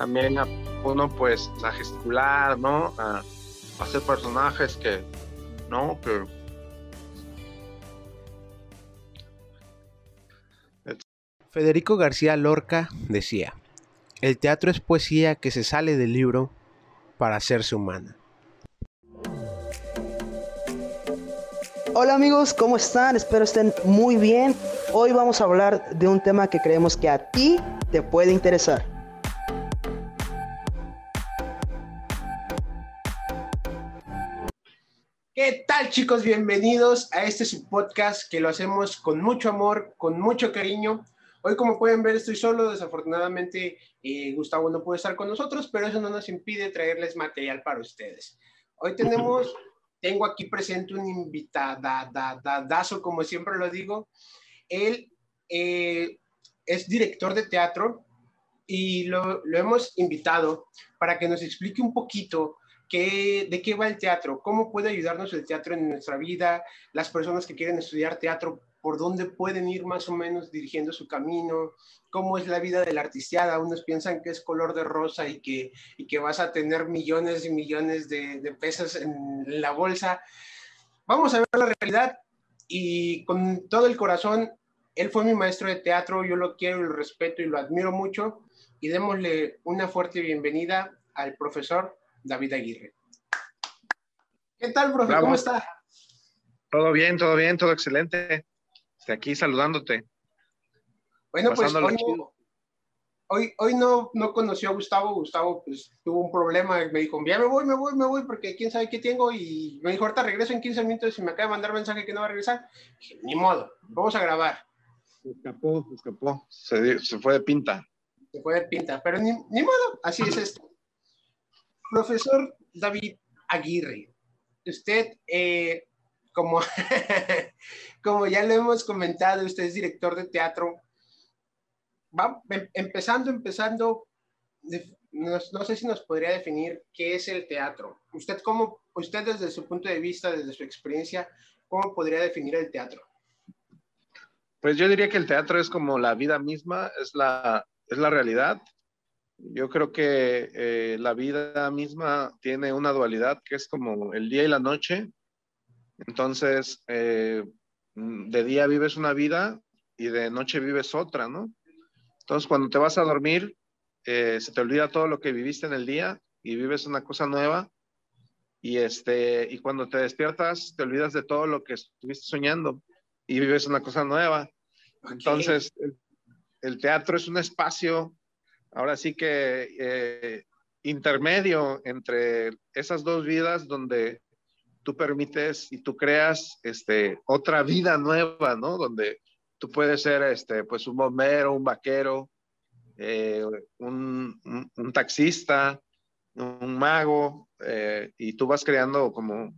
también a uno pues a gesticular, ¿no? A, hacer personajes que, ¿no? Que Federico García Lorca decía, el teatro es poesía que se sale del libro para hacerse humana. Hola amigos, ¿cómo están? Espero estén muy bien. Hoy vamos a hablar de un tema que creemos que a ti te puede interesar. ¿Qué tal chicos? Bienvenidos a este podcast que lo hacemos con mucho amor, con mucho cariño. Hoy como pueden ver estoy solo, desafortunadamente eh, Gustavo no puede estar con nosotros, pero eso no nos impide traerles material para ustedes. Hoy tenemos tengo aquí presente un invitadazo, como siempre lo digo. Él eh, es director de teatro y lo, lo, hemos invitado para que nos explique un poquito de qué va el teatro, cómo puede ayudarnos el teatro en nuestra vida, las personas que quieren estudiar teatro, por dónde pueden ir más o menos dirigiendo su camino, cómo es la vida de la artisteada. Unos piensan que es color de rosa y que, y que vas a tener millones y millones de, de pesos en la bolsa. Vamos a ver la realidad y con todo el corazón, él fue mi maestro de teatro, yo lo quiero y lo respeto y lo admiro mucho y démosle una fuerte bienvenida al profesor David Aguirre. ¿Qué tal, profesor? ¿Cómo está? Todo bien, todo bien, todo excelente aquí saludándote. Bueno, pues hoy, hoy, no, no conoció a Gustavo. Gustavo pues tuvo un problema. Me dijo, ya me voy, me voy, me voy, porque quién sabe qué tengo. Y me dijo, ahorita regreso en 15 minutos y me acaba de mandar mensaje que no va a regresar. Dije, ni modo, vamos a grabar. Se escapó, se escapó. Se, se, fue de pinta. Se fue de pinta, pero ni, ni modo, así es esto. Profesor David Aguirre, usted eh, como, como ya lo hemos comentado, usted es director de teatro. Va, em, empezando, empezando, no, sé si nos podría definir qué es el teatro. Usted, cómo, usted desde su punto de vista, desde su experiencia, ¿cómo podría definir el teatro? Pues yo diría que el teatro es como la vida misma, es la, es la realidad. Yo creo que eh, la vida misma tiene una dualidad que es como el día y la noche, entonces, eh, de día vives una vida y de noche vives otra, ¿no? Entonces, cuando te vas a dormir, eh, se te olvida todo lo que viviste en el día y vives una cosa nueva. Y, este, y cuando te despiertas, te olvidas de todo lo que estuviste soñando y vives una cosa nueva. Entonces, el, teatro es un espacio, ahora sí que eh, intermedio entre esas dos vidas donde tú permites y tú creas este, otra vida nueva, ¿no? Donde tú puedes ser este, pues un bombero, un vaquero, eh, un, taxista, un mago, eh, y tú vas creando como,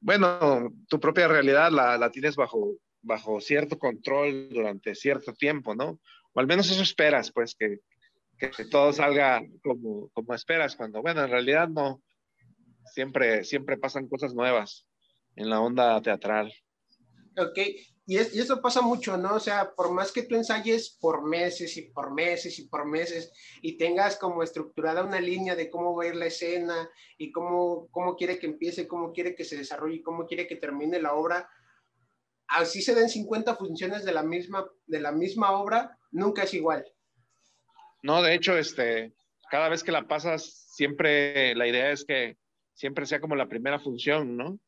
bueno, tu propia realidad la, la, tienes bajo, bajo cierto control durante cierto tiempo, ¿no? O al menos eso esperas, pues, que, que todo salga como, como esperas, cuando, bueno, en realidad no, siempre, siempre pasan cosas nuevas en la onda teatral. Ok, y, es, eso pasa mucho, ¿no? O sea, por más que tú ensayes por meses y por meses y por meses y tengas como estructurada una línea de cómo va a ir la escena y cómo, cómo quiere que empiece, cómo quiere que se desarrolle, cómo quiere que termine la obra, así se den 50 funciones de la misma, de la misma obra, nunca es igual. No, de hecho, este, cada vez que la pasas, siempre la idea es que siempre sea como la primera función, ¿no?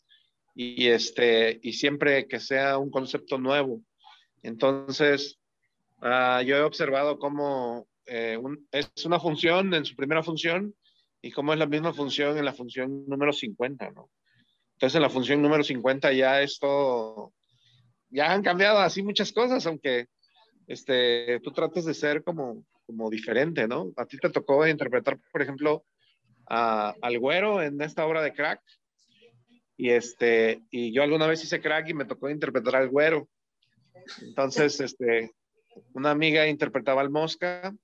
Y, este, y siempre que sea un concepto nuevo. Entonces, uh, yo he observado cómo eh, es una función en su primera función y cómo es la misma función en la función número 50, ¿no? Entonces, en la función número 50 ya esto, ya han cambiado así muchas cosas, aunque este, tú trates de ser como, como diferente, ¿no? A ti te tocó interpretar, por ejemplo, al güero en esta obra de crack. Y, este, y yo alguna vez hice crack y me tocó interpretar al güero. Entonces, este, una amiga interpretaba al mosca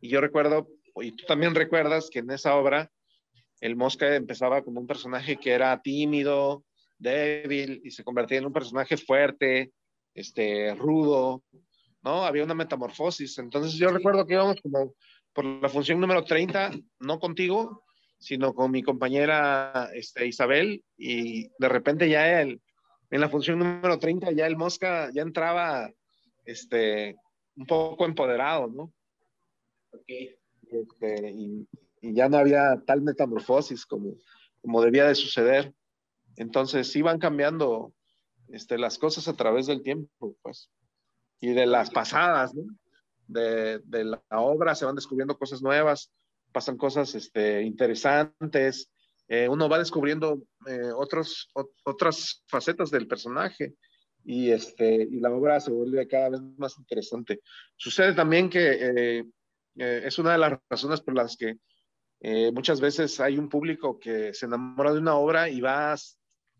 y yo recuerdo, y tú también recuerdas que en esa obra el mosca empezaba como un personaje que era tímido, débil y se convertía en un personaje fuerte, este, rudo, ¿no? Había una metamorfosis. Entonces yo recuerdo que íbamos como por la función número 30, no contigo, sino con mi compañera este, Isabel, y de repente ya él, en la función número 30, ya el Mosca ya entraba este, un poco empoderado, ¿no? Este, y, y, ya no había tal metamorfosis como, como debía de suceder. Entonces iban cambiando este, las cosas a través del tiempo, pues, y de las pasadas. De, la obra se van descubriendo cosas nuevas, pasan cosas este, interesantes, eh, uno va descubriendo eh, otras facetas del personaje y, este, y la obra se vuelve cada vez más interesante. Sucede también que eh, eh es una de las razones por las que muchas veces hay un público que se enamora de una obra y va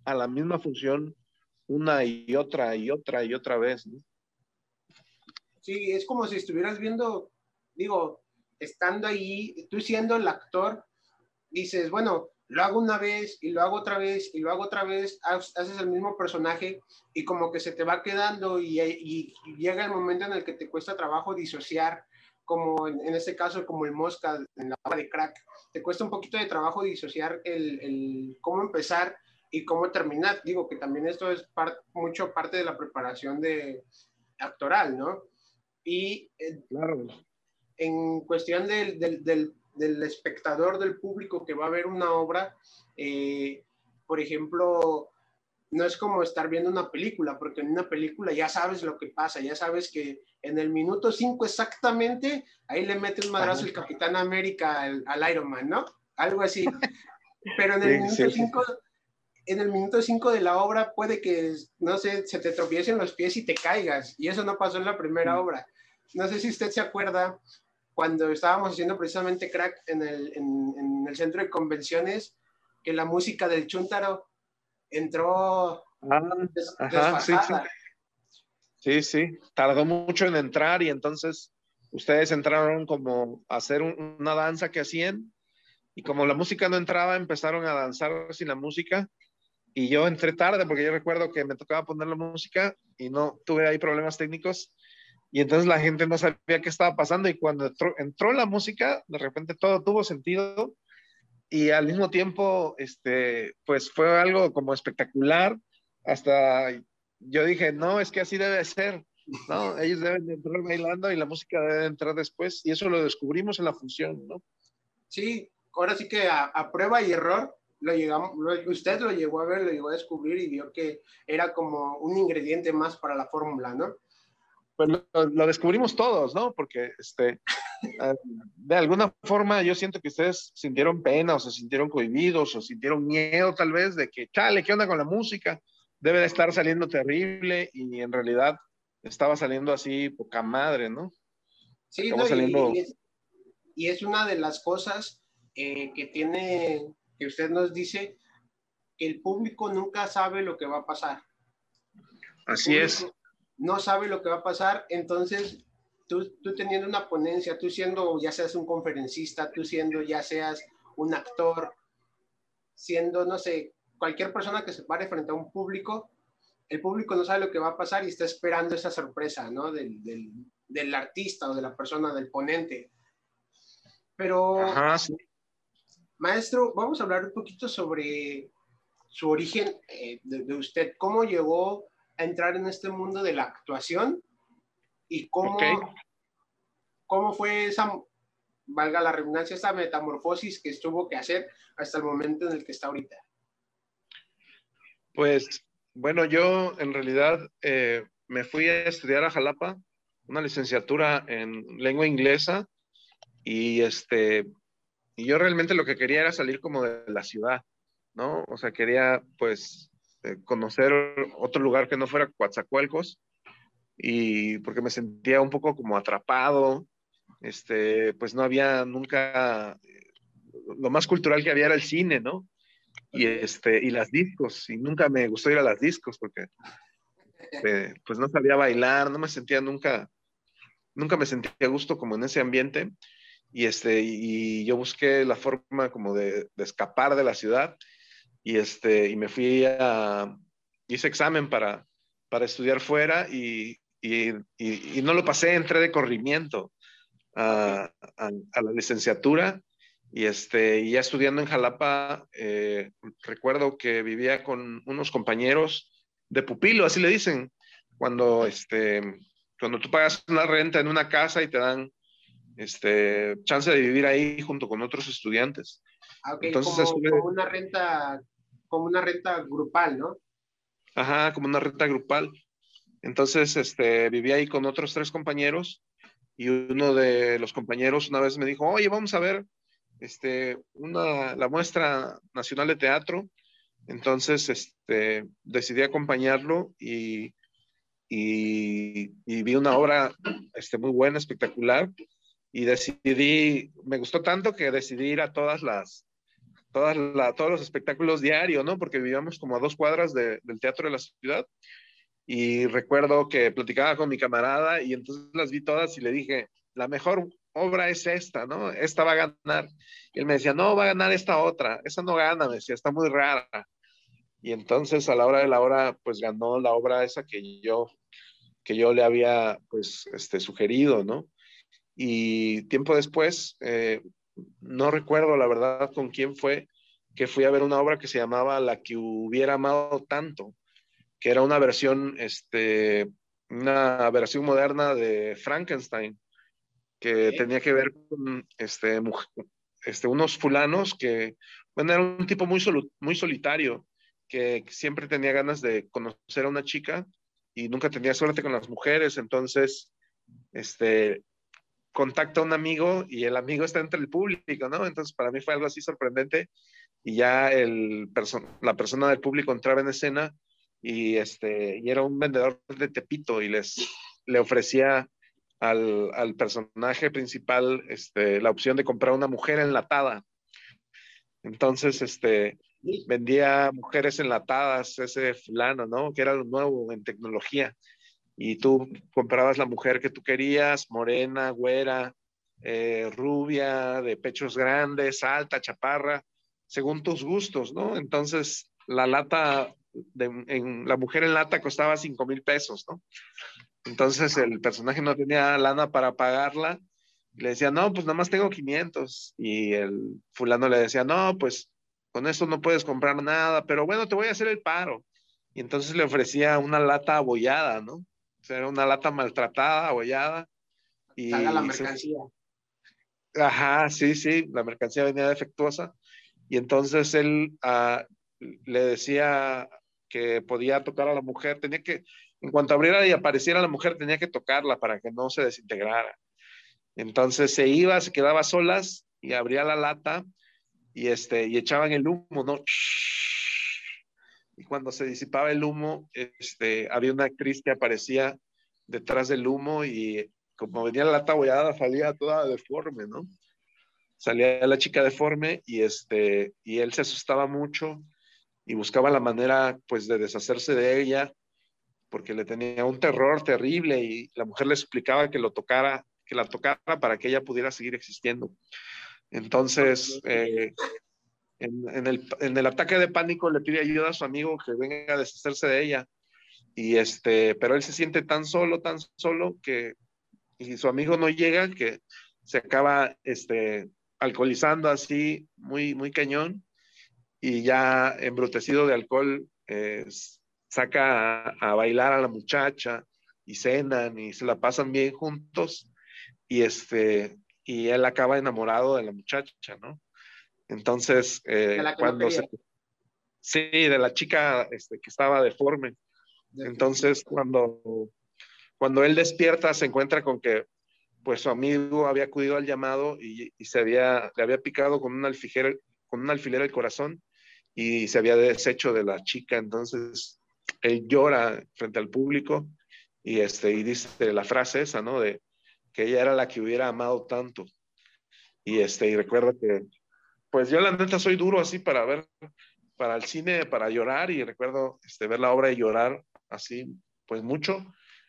a la misma función una y otra y otra y otra vez. Sí, es como si estuvieras viendo, digo, estando ahí, tú siendo el actor, dices, bueno, lo hago una vez y lo hago otra vez y lo hago otra vez, haces el mismo personaje y como que se te va quedando y, llega el momento en el que te cuesta trabajo disociar, como en, este caso como el Mosca en la obra de Crack, te cuesta un poquito de trabajo disociar el, el cómo empezar y cómo terminar. Digo que también esto es mucho parte de la preparación de actoral, ¿no? Y eh, claro. en cuestión del, del, del del espectador, del público que va a ver una obra, eh, por ejemplo, no es como estar viendo una película, porque en una película ya sabes lo que pasa, ya sabes que en el minuto 5 exactamente, ahí le mete un madrazo el Capitán América al, al, Iron Man, ¿no? Algo así. Pero en el minuto 5 en el minuto 5 de la obra puede que, no sé, se te tropiecen los pies y te caigas. Y eso no pasó en la primera obra. No sé si usted se acuerda cuando estábamos haciendo precisamente crack en el, en, en el centro de convenciones, que la música del Chuntaro entró ah, des, ajá, sí, sí. sí, sí, tardó mucho en entrar y entonces ustedes entraron como a hacer un, una danza que hacían y como la música no entraba, empezaron a danzar sin la música y yo entré tarde porque yo recuerdo que me tocaba poner la música y no tuve ahí problemas técnicos y entonces la gente no sabía qué estaba pasando y cuando entró, entró, la música, de repente todo tuvo sentido y al mismo tiempo, este, pues fue algo como espectacular, hasta yo dije, no, es que así debe ser, ¿no? Ellos deben de entrar bailando y la música debe entrar después y eso lo descubrimos en la función, ¿no? Sí, ahora sí que a, a prueba y error lo llegamos, usted lo llegó a ver, lo llegó a descubrir y vio que era como un ingrediente más para la fórmula, ¿no? Pues lo, lo, descubrimos todos, ¿no? Porque este, eh, de alguna forma yo siento que ustedes sintieron pena o se sintieron cohibidos o sintieron miedo tal vez de que, chale, ¿qué onda con la música? Debe de estar saliendo terrible y en realidad estaba saliendo así poca madre, ¿no? Sí, no, saliendo... y, es, y, es, una de las cosas eh, que tiene, que usted nos dice, que el público nunca sabe lo que va a pasar. Así público, es no sabe lo que va a pasar, entonces tú, tú teniendo una ponencia, tú siendo ya seas un conferencista, tú siendo ya seas un actor, siendo, no sé, cualquier persona que se pare frente a un público, el público no sabe lo que va a pasar y está esperando esa sorpresa, ¿no? Del, del, del artista o de la persona, del ponente. Pero, Ajá, sí. maestro, vamos a hablar un poquito sobre su origen eh, de, de, usted, cómo llegó a entrar en este mundo de la actuación y cómo, okay. cómo fue esa, valga la redundancia, esa metamorfosis que tuvo que hacer hasta el momento en el que está ahorita. Pues bueno, yo en realidad eh, me fui a estudiar a Jalapa, una licenciatura en lengua inglesa y este y yo realmente lo que quería era salir como de la ciudad, ¿no? O sea, quería pues conocer otro lugar que no fuera Coatzacoalcos y porque me sentía un poco como atrapado, este, pues no había nunca, lo más cultural que había era el cine, ¿no? Y, este, y las discos, y nunca me gustó ir a las discos porque eh, pues no sabía bailar, no me sentía nunca, nunca me sentía a gusto como en ese ambiente. Y, este, y yo busqué la forma como de, de escapar de la ciudad y, este, y me fui a, hice examen para, para estudiar fuera y, y, y, y no lo pasé, entré de corrimiento. a, la licenciatura y este, ya estudiando en Jalapa, eh, recuerdo que vivía con unos compañeros de pupilo, así le dicen, cuando, este, cuando tú pagas una renta en una casa y te dan este, chance de vivir ahí junto con otros estudiantes. Ah, Entonces, como, una renta, como una renta grupal, ¿no? Ajá, como una renta grupal. Entonces, este, viví ahí con otros tres compañeros y uno de los compañeros una vez me dijo, oye, vamos a ver este, una, la muestra nacional de teatro. Entonces, este, decidí acompañarlo y, y, vi una obra este, muy buena, espectacular, y decidí, me gustó tanto que decidí ir a todas las, todas la, todos los espectáculos diarios, ¿no? Porque vivíamos como a dos cuadras del teatro de la ciudad. Y recuerdo que platicaba con mi camarada y entonces las vi todas y le dije, la mejor obra es esta, ¿no? Esta va a ganar. Y él me decía, no, va a ganar esta otra. Esa no gana, me decía, está muy rara. Y entonces a la hora de la hora, pues ganó la obra esa que yo, que yo le había, pues, este, sugerido, ¿no? Y tiempo después, eh, no recuerdo la verdad con quién fue, que fui a ver una obra que se llamaba La que hubiera amado tanto, que era una versión, este, una versión moderna de Frankenstein, que tenía que ver con este, este, unos fulanos que, bueno, era un tipo muy, muy solitario, que siempre tenía ganas de conocer a una chica y nunca tenía suerte con las mujeres, entonces, este, contacta a un amigo y el amigo está entre el público, ¿no? Entonces para mí fue algo así sorprendente y ya la persona del público entraba en escena y, este, y era un vendedor de Tepito y les le ofrecía al, al personaje principal este, la opción de comprar una mujer enlatada. Entonces, este, vendía mujeres enlatadas, ese fulano, ¿no? Que era lo nuevo en tecnología y tú comprabas la mujer que tú querías, morena, güera, eh, rubia, de pechos grandes, alta, chaparra, según tus gustos, ¿no? Entonces, la lata, de, la mujer en lata costaba 5 mil pesos, ¿no? Entonces, el personaje no tenía lana para pagarla. Le decía, no, pues nada más tengo 500. Y el fulano le decía, no, pues con eso no puedes comprar nada, pero bueno, te voy a hacer el paro. Y entonces le ofrecía una lata abollada, ¿no? Era una lata maltratada, abollada. Y la mercancía. Ajá, sí, sí, la mercancía venía defectuosa. Y entonces él ah, le decía que podía tocar a la mujer, tenía que, en cuanto abriera y apareciera la mujer, tenía que tocarla para que no se desintegrara. Entonces se iba, se quedaba solas y abría la lata y, este, y echaban el humo, ¿no? Y cuando se disipaba el humo, este, había una actriz que aparecía detrás del humo y como venía la lata abollada, salía toda deforme, ¿no? Salía la chica deforme y, este, y él se asustaba mucho y buscaba la manera, pues, de deshacerse de ella porque le tenía un terror terrible y la mujer le suplicaba que lo tocara, que la tocara para que ella pudiera seguir existiendo. Entonces, eh, en, el, ataque de pánico le pide ayuda a su amigo que venga a deshacerse de ella. Y este, pero él se siente tan solo, tan solo que y su amigo no llega, que se acaba este, alcoholizando así, muy, muy cañón, y ya embrutecido de alcohol, eh, saca a, a, bailar a la muchacha y cenan y se la pasan bien juntos, y este, y él acaba enamorado de la muchacha, ¿no? Entonces, eh, cuando se... Sí, de la chica este, que estaba deforme. Entonces, cuando, cuando él despierta, se encuentra con que pues su amigo había acudido al llamado y, se había, le había picado con un alfiler, con un alfiler el corazón y se había deshecho de la chica. Entonces, él llora frente al público y, este, y dice la frase esa, ¿no? De que ella era la que hubiera amado tanto. Y, este, y recuerda que pues yo la neta soy duro así para ver, para el cine, para llorar y recuerdo este, ver la obra y llorar así, pues mucho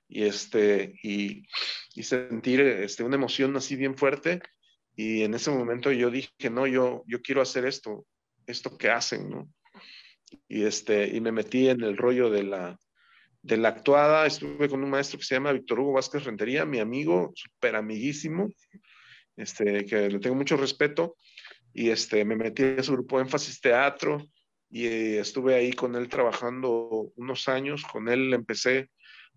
y, este, y, y sentir este, una emoción así bien fuerte. Y en ese momento yo dije, no, yo, yo quiero hacer esto, esto que hacen, ¿no? Y, este, y me metí en el rollo de la, de la actuada. Estuve con un maestro que se llama Víctor Hugo Vázquez Rentería, mi amigo, súper amiguísimo. este, que le tengo mucho respeto, y este, me metí a su grupo Énfasis Teatro y estuve ahí con él trabajando unos años. Con él empecé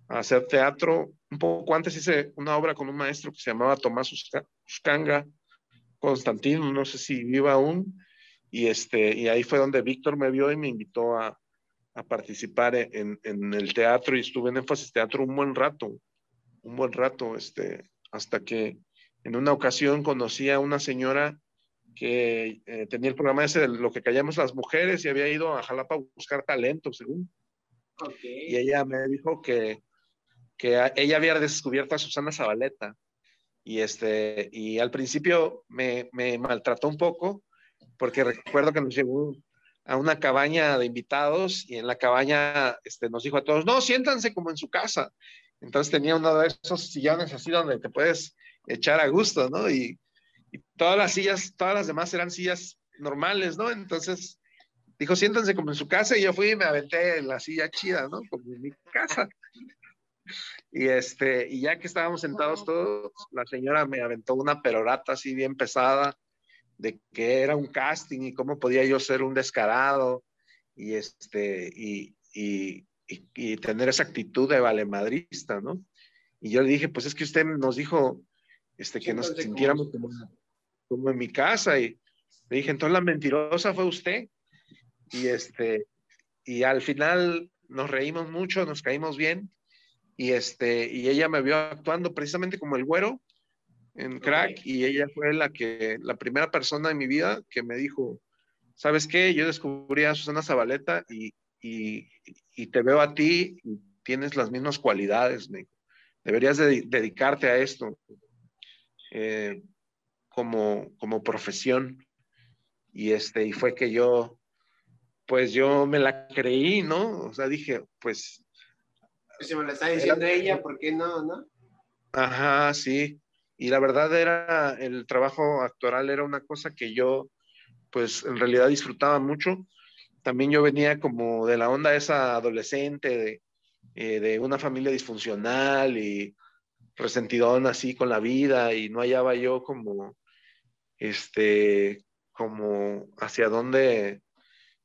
a hacer teatro. Un poco antes hice una obra con un maestro que se llamaba Tomás Uscanga Constantino, no sé si viva aún. Y, este, y ahí fue donde Víctor me vio y me invitó a, a participar en, en, el teatro y estuve en énfasis teatro un buen rato, un buen rato, este, hasta que en una ocasión conocí a una señora que eh, tenía el programa ese de lo que callamos las mujeres y había ido a Jalapa a buscar talento, según. Y ella me dijo que, que ella había descubierto a Susana Zabaleta. Y, este, y al principio me, me maltrató un poco, porque recuerdo que nos llevó a una cabaña de invitados y en la cabaña este, nos dijo a todos, no, siéntanse como en su casa. Entonces tenía uno de esos sillones así donde te puedes echar a gusto, ¿no? Y, y todas las sillas, todas las demás eran sillas normales, ¿no? Entonces dijo, siéntense como en su casa y yo fui y me aventé en la silla chida, ¿no? Como en mi casa. Y este, y ya que estábamos sentados todos, la señora me aventó una perorata así bien pesada de que era un casting y cómo podía yo ser un descarado y este, y, y, y, tener esa actitud de valemadrista, ¿no? Y yo le dije, pues es que usted nos dijo este, que nos sintiéramos como, como, en mi casa. Y le dije, entonces la mentirosa fue usted. Y, este, y al final nos reímos mucho, nos caímos bien. Y, este, y ella me vio actuando precisamente como el güero en crack y ella fue la que la primera persona en mi vida que me dijo sabes qué yo descubrí a Susana Zabaleta y, y, y te veo a ti y tienes las mismas cualidades me deberías de, dedicarte a esto eh, como, como profesión. Y, este, y fue que yo, pues yo me la creí, ¿no? O sea, dije, pues... Si me la está diciendo ella, ¿por qué no, no? Ajá, sí. Y la verdad era, el trabajo actoral era una cosa que yo, pues en realidad disfrutaba mucho. También yo venía como de la onda esa adolescente, de, eh, de una familia disfuncional y resentidón así con la vida y no hallaba yo como, este, como hacia dónde,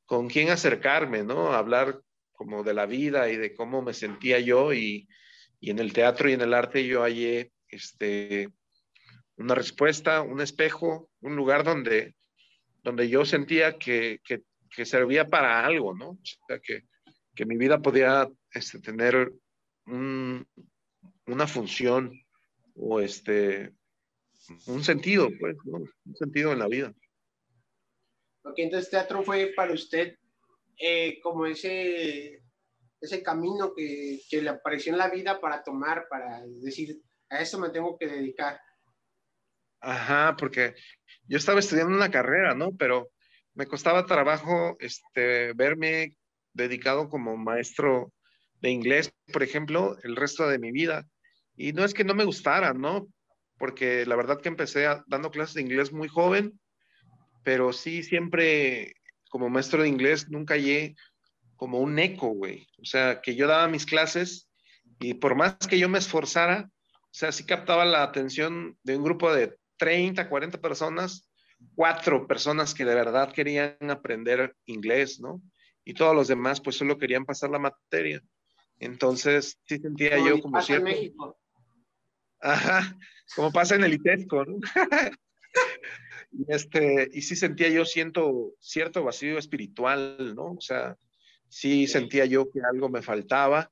con quién acercarme, ¿no? Hablar como de la vida y de cómo me sentía yo y, y en el teatro y en el arte yo hallé, este, una respuesta, un espejo, un lugar donde, donde yo sentía que, que, servía para algo, ¿no? O sea, que, que mi vida podía este, tener un, una función o este, un sentido, pues, ¿no? un sentido en la vida. Ok, entonces teatro fue para usted eh, como ese, ese camino que, que, le apareció en la vida para tomar, para decir, a eso me tengo que dedicar. Ajá, porque yo estaba estudiando una carrera, ¿no? Pero me costaba trabajo este, verme dedicado como maestro de inglés, por ejemplo, el resto de mi vida. Y no es que no me gustara, ¿no? Porque la verdad que empecé dando clases de inglés muy joven, pero sí siempre como maestro de inglés nunca hallé como un eco, güey. O sea, que yo daba mis clases y por más que yo me esforzara, o sea, sí captaba la atención de un grupo de 30, 40 personas, cuatro personas que de verdad querían aprender inglés, ¿no? Y todos los demás pues solo querían pasar la materia. Entonces, sí sentía yo como cierto... En México. Ajá, como pasa en el ITESCO, ¿no? y, este, y sí sentía yo siento, cierto vacío espiritual, ¿no? O sea, sí sentía yo que algo me faltaba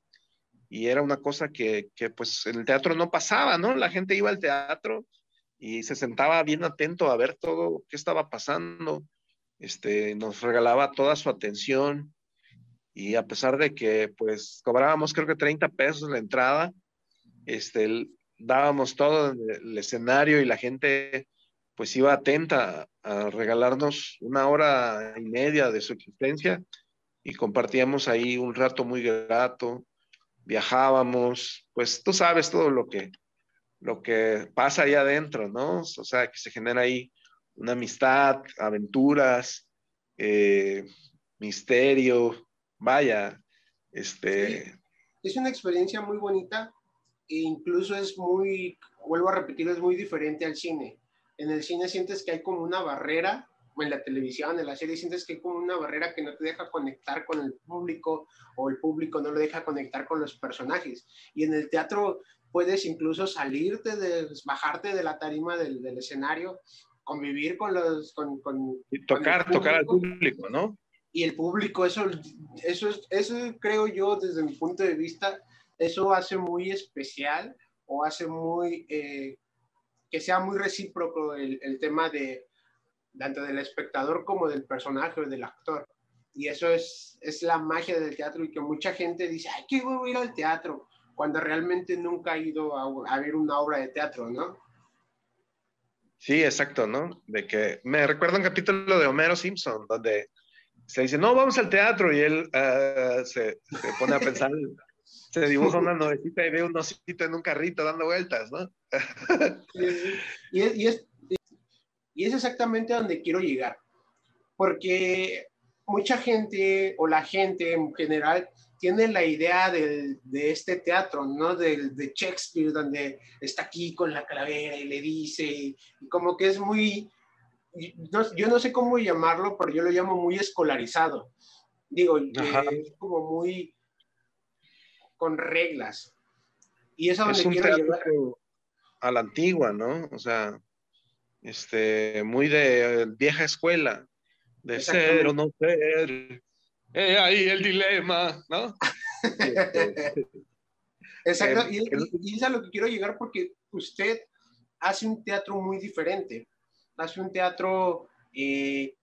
y era una cosa que, que pues en el teatro no pasaba, ¿no? La gente iba al teatro y se sentaba bien atento a ver todo qué estaba pasando. Este, nos regalaba toda su atención y a pesar de que pues cobrábamos creo que 30 pesos la entrada, este, dábamos todo el escenario y la gente pues iba atenta a regalarnos una hora y media de su existencia y compartíamos ahí un rato muy grato, viajábamos, pues tú sabes todo lo que, lo que pasa ahí adentro, ¿no? O sea, que se genera ahí una amistad, aventuras, eh, misterio, vaya, este... Es una experiencia muy bonita incluso es muy, vuelvo a repetir, es muy diferente al cine. en el cine sientes que hay como una barrera, en la televisión, en la serie sientes que hay como una barrera que no te deja conectar con el público o el público no lo deja conectar con los personajes. Y en el teatro puedes incluso salirte, de, bajarte de la tarima del, del escenario, convivir con los... Con, con, y tocar, tocar al público, ¿no? Y el público, eso, eso, eso creo yo desde mi punto de vista, eso hace muy especial o hace muy, eh, que sea muy recíproco el, tema de tanto del espectador como del personaje o del actor. Y eso es, es la magia del teatro y que mucha gente dice, ay, que voy a ir al teatro, cuando realmente nunca ha ido a, ver una obra de teatro, ¿no? Sí, exacto, ¿no? De que me recuerda un capítulo de Homero Simpson, donde se dice, no, vamos al teatro, y él se, se, pone a pensar, se dibuja una novecita y ve un osito en un carrito dando vueltas, ¿no? y, es, y, es, y es exactamente a donde quiero llegar, porque mucha gente o la gente en general tiene la idea de, de este teatro, ¿no? De, de, Shakespeare, donde está aquí con la calavera y le dice, y como que es muy, no, yo no sé cómo llamarlo, pero yo lo llamo muy escolarizado. Digo, es como muy con reglas. Y eso es un quiero llevar. A la antigua, ¿no? O sea, este, muy de vieja escuela, de ser o no ser. Eh, ahí el dilema, ¿no? Exacto, y, y, es a lo que quiero llegar porque usted hace un teatro muy diferente hace un teatro, eh,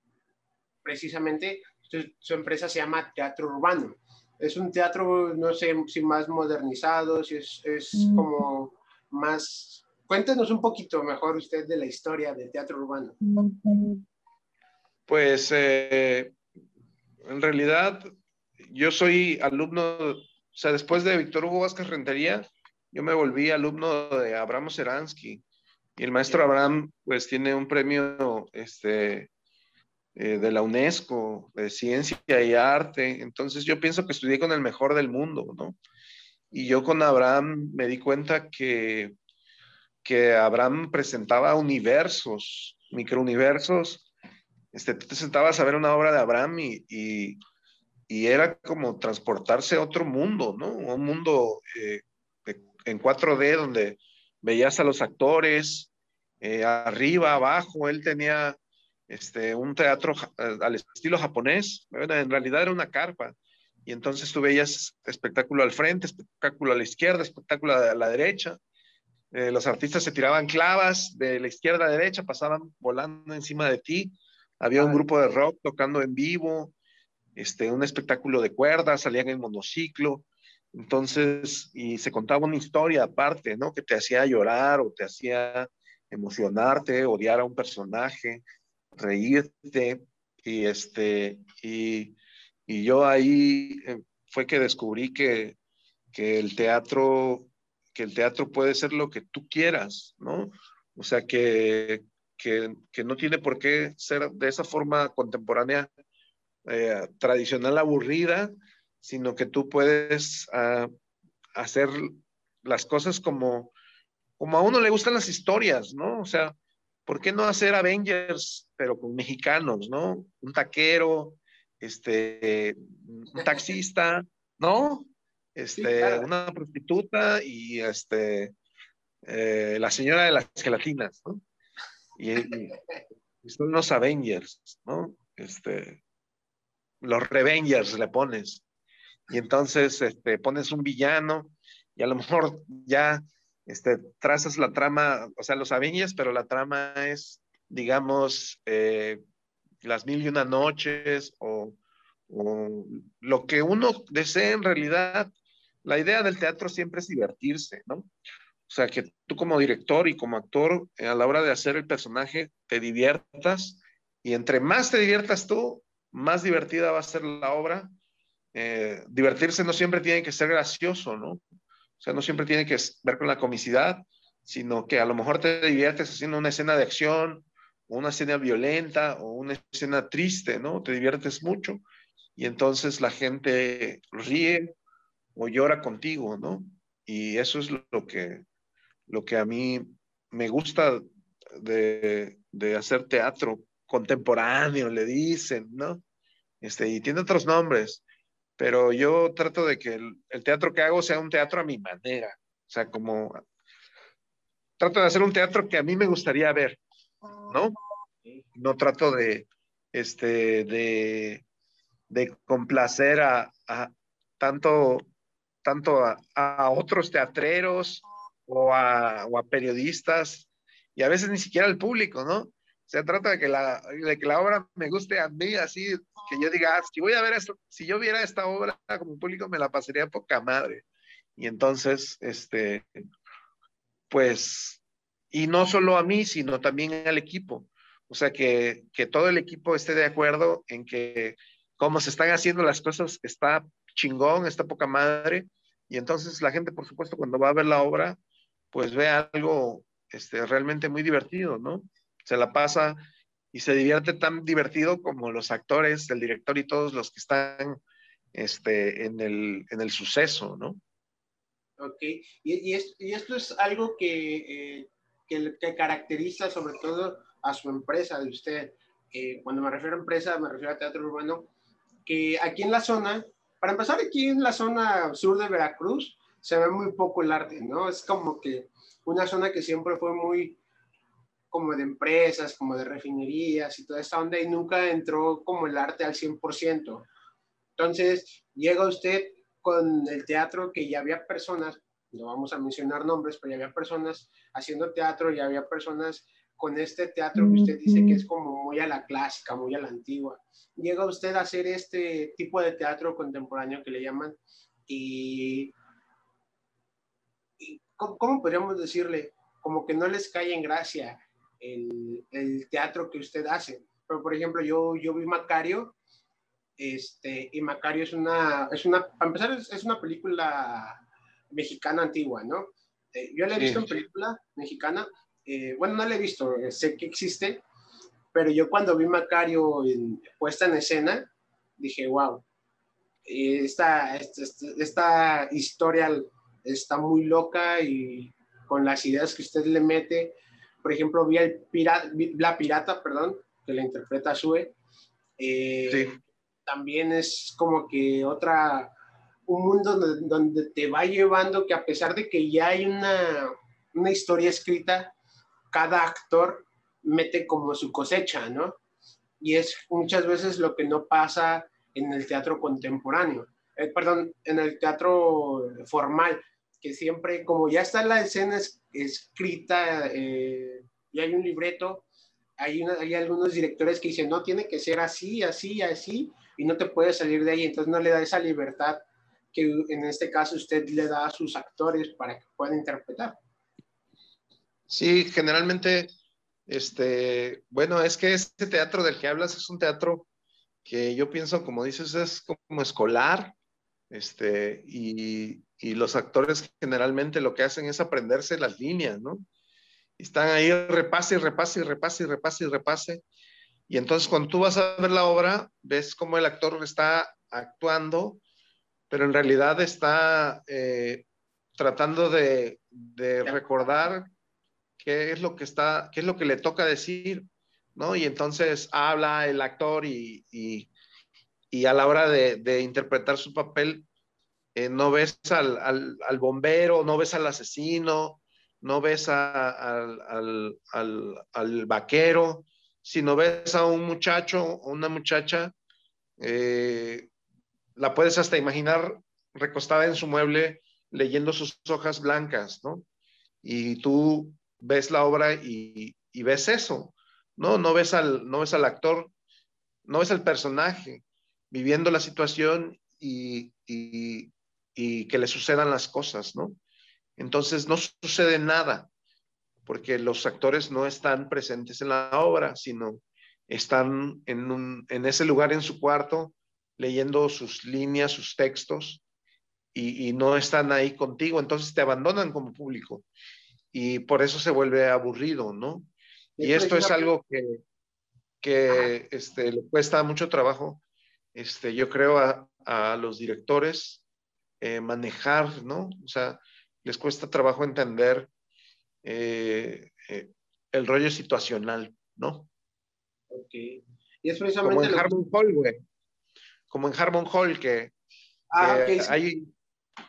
precisamente, su, su, empresa se llama Teatro Urbano. Es un teatro, no sé si más modernizado, si es, es mm. como más... Cuéntenos un poquito mejor usted de la historia del teatro urbano. Pues eh, en realidad yo soy alumno, o sea, después de Víctor Hugo Vázquez Rentería, yo me volví alumno de Abraham Seransky. Y el maestro Abraham, pues, tiene un premio este, eh, de la UNESCO, de ciencia y arte. Entonces, yo pienso que estudié con el mejor del mundo, ¿no? Y yo con Abraham me di cuenta que, que Abraham presentaba universos, microuniversos. Este, tú te sentabas a ver una obra de Abraham y, y, era como transportarse a otro mundo, ¿no? Un mundo eh, en 4D donde veías a los actores, eh, arriba, abajo, él tenía este, un teatro eh, al estilo japonés, en realidad era una carpa, y entonces tú veías espectáculo al frente, espectáculo a la izquierda, espectáculo a la derecha, eh, los artistas se tiraban clavas de la izquierda a la derecha, pasaban volando encima de ti, había un grupo de rock tocando en vivo, este, un espectáculo de cuerdas, salían en monociclo, entonces, y se contaba una historia aparte, ¿no? Que te hacía llorar o te hacía emocionarte, odiar a un personaje, reírte. Y, este, y, y yo ahí eh, fue que descubrí que, que, el teatro, que el teatro puede ser lo que tú quieras, ¿no? O sea, que, que, que no tiene por qué ser de esa forma contemporánea, eh, tradicional, aburrida, sino que tú puedes uh, hacer las cosas como, como a uno le gustan las historias, ¿no? O sea, ¿por qué no hacer Avengers, pero con mexicanos, ¿no? Un taquero, este, un taxista, ¿no? Este, sí, claro. una prostituta y este, eh, la señora de las gelatinas, ¿no? Y, y, y, son los Avengers, ¿no? Este, los Revengers le pones. Y entonces este, pones un villano y a lo mejor ya este, trazas la trama, o sea, los Avengers, pero la trama es, digamos, eh, las mil y una noches o, lo que uno desee en realidad. La idea del teatro siempre es divertirse, ¿no? O sea, que tú como director y como actor, eh, a la hora de hacer el personaje, te diviertas y entre más te diviertas tú, más divertida va a ser la obra. Eh, divertirse no siempre tiene que ser gracioso, ¿no? O sea, no siempre tiene que ver con la comicidad, sino que a lo mejor te diviertes haciendo una escena de acción, una escena violenta, o una escena triste, ¿no? Te diviertes mucho y entonces la gente ríe o llora contigo, ¿no? Y eso es lo que, lo que a mí me gusta de, de hacer teatro contemporáneo, le dicen, ¿no? Este, y tiene otros nombres, pero yo trato de que el, el, teatro que hago sea un teatro a mi manera, o sea, como trato de hacer un teatro que a mí me gustaría ver, ¿no? No trato de, este, de, de complacer a, a tanto, tanto a, a, otros teatreros o a, o a periodistas y a veces ni siquiera al público, ¿no? Se trata de que, la, de que la obra me guste a mí, así que yo diga, ah, si voy a ver esto, si yo viera esta obra como público, me la pasaría poca madre. Y entonces, este, pues, y no solo a mí, sino también al equipo. O sea, que, que todo el equipo esté de acuerdo en que cómo se están haciendo las cosas está chingón, está poca madre. Y entonces la gente, por supuesto, cuando va a ver la obra, pues ve algo este, realmente muy divertido, ¿no? Se la pasa y se divierte tan divertido como los actores, el director y todos los que están este, en, el, en el suceso, ¿no? Ok, y, y, es, y esto es algo que, eh, que, que, caracteriza sobre todo a su empresa de usted. Eh, cuando me refiero a empresa, me refiero a teatro urbano, que aquí en la zona, para empezar aquí en la zona sur de Veracruz, se ve muy poco el arte, ¿no? Es como que una zona que siempre fue muy como de empresas, como de refinerías y toda esta onda y nunca entró como el arte al 100%. Entonces llega usted con el teatro que ya había personas, no vamos a mencionar nombres, pero ya había personas haciendo teatro, ya había personas con este teatro que usted dice que es como muy a la clásica, muy a la antigua. Llega usted a hacer este tipo de teatro contemporáneo que le llaman y, y ¿cómo, ¿cómo, podríamos decirle? Como que no les cae en gracia el, el, teatro que usted hace. Pero, por ejemplo, yo, yo vi Macario, este, y Macario es una, es una, para empezar, es, es una película mexicana antigua, ¿no? Eh, yo la he visto sí. en película mexicana, eh, bueno, no la he visto, eh, sé que existe, pero yo cuando vi Macario en, puesta en escena, dije, wow, esta, esta, esta historia está muy loca y con las ideas que usted le mete, por ejemplo, vi el pirata, La Pirata, perdón, que la interpreta Sue. Eh, sí. También es como que otra, un mundo donde, donde, te va llevando que a pesar de que ya hay una, una historia escrita, cada actor mete como su cosecha, ¿no? Y es muchas veces lo que no pasa en el teatro contemporáneo, eh, perdón, en el teatro formal, que siempre, como ya está la escena es, escrita eh, y hay un libreto, hay, hay algunos directores que dicen, no, tiene que ser así, así, así, y no te puedes salir de ahí, entonces no le da esa libertad que en este caso usted le da a sus actores para que puedan interpretar. Sí, generalmente, este, bueno, es que este teatro del que hablas es un teatro que yo pienso, como dices, es como escolar, este, y, y los actores generalmente lo que hacen es aprenderse las líneas, ¿no? Están ahí repase y repase y repase y repase y repase. Y entonces cuando tú vas a ver la obra, ves cómo el actor está actuando, pero en realidad está eh, tratando de, de, recordar qué es lo que está, qué es lo que le toca decir, ¿no? Y entonces habla el actor y, y, y a la hora de, interpretar su papel, eh, no ves al, al, bombero, no ves al asesino, no ves al, al, vaquero, sino ves a un muchacho o una muchacha, eh, la puedes hasta imaginar recostada en su mueble leyendo sus hojas blancas, ¿no? Y tú ves la obra y, y ves eso, ¿no? No ves, al, no ves al actor, no ves al personaje viviendo la situación y, y, y que le sucedan las cosas, ¿no? Entonces no sucede nada, porque los actores no están presentes en la obra, sino están en, un, en ese lugar en su cuarto leyendo sus líneas, sus textos, y, y, no están ahí contigo, entonces te abandonan como público. Y por eso se vuelve aburrido, ¿no? Y esto es algo que, que este, le cuesta mucho trabajo, este, yo creo, a, a los directores eh, manejar, ¿no? O sea, les cuesta trabajo entender eh, eh, el rollo situacional, ¿no? Ok. Y es precisamente... Como en Harmon Hall, güey. Como en Harmon Hall, que, Ah, que ok, sí. hay,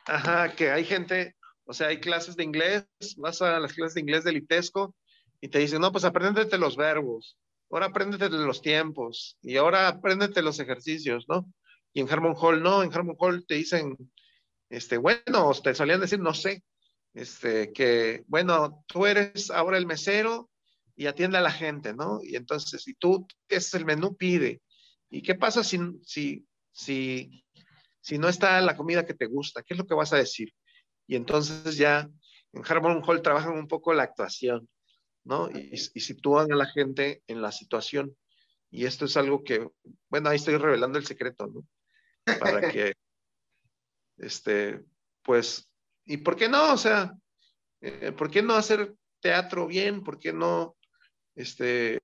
ajá, que hay gente, o sea, hay clases de inglés, vas a las clases de inglés del ITESCO y te dicen, no, pues apréndete los verbos, ahora apréndete los tiempos y ahora apréndete los ejercicios, ¿no? Y en Harmon Hall, no, en Harmon Hall te dicen, este, bueno, te solían decir, no sé, este, que, bueno, tú eres ahora el mesero y atiende a la gente, ¿no? Y entonces, si tú, es el menú, pide. ¿Y qué pasa si, si, si, si no está la comida que te gusta? ¿Qué es lo que vas a decir? Y entonces ya en Harmon Hall trabajan un poco la actuación, ¿no? Y, y sitúan a la gente en la situación. Y esto es algo que, bueno, ahí estoy revelando el secreto, ¿no? Para que, este, pues, ¿y por qué no? O sea, eh, ¿por qué no hacer teatro bien? ¿Por qué no, este,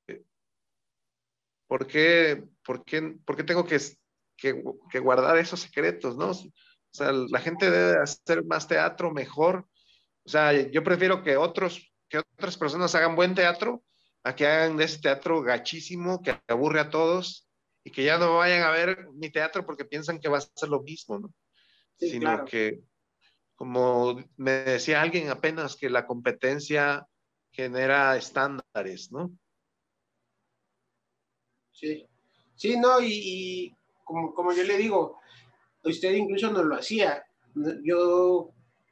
por qué, por qué, por qué tengo que, que, que guardar esos secretos, ¿no? O sea, la gente debe hacer más teatro mejor. O sea, yo prefiero que otros, que otras personas hagan buen teatro a que hagan ese teatro gachísimo que aburre a todos y que ya no vayan a ver mi teatro porque piensan que va a ser lo mismo, ¿no? Sí, Sino claro. que, como me decía alguien apenas, que la competencia genera estándares, ¿no? Sí, sí, no, y, y como, como yo le digo, usted incluso no lo hacía. Yo,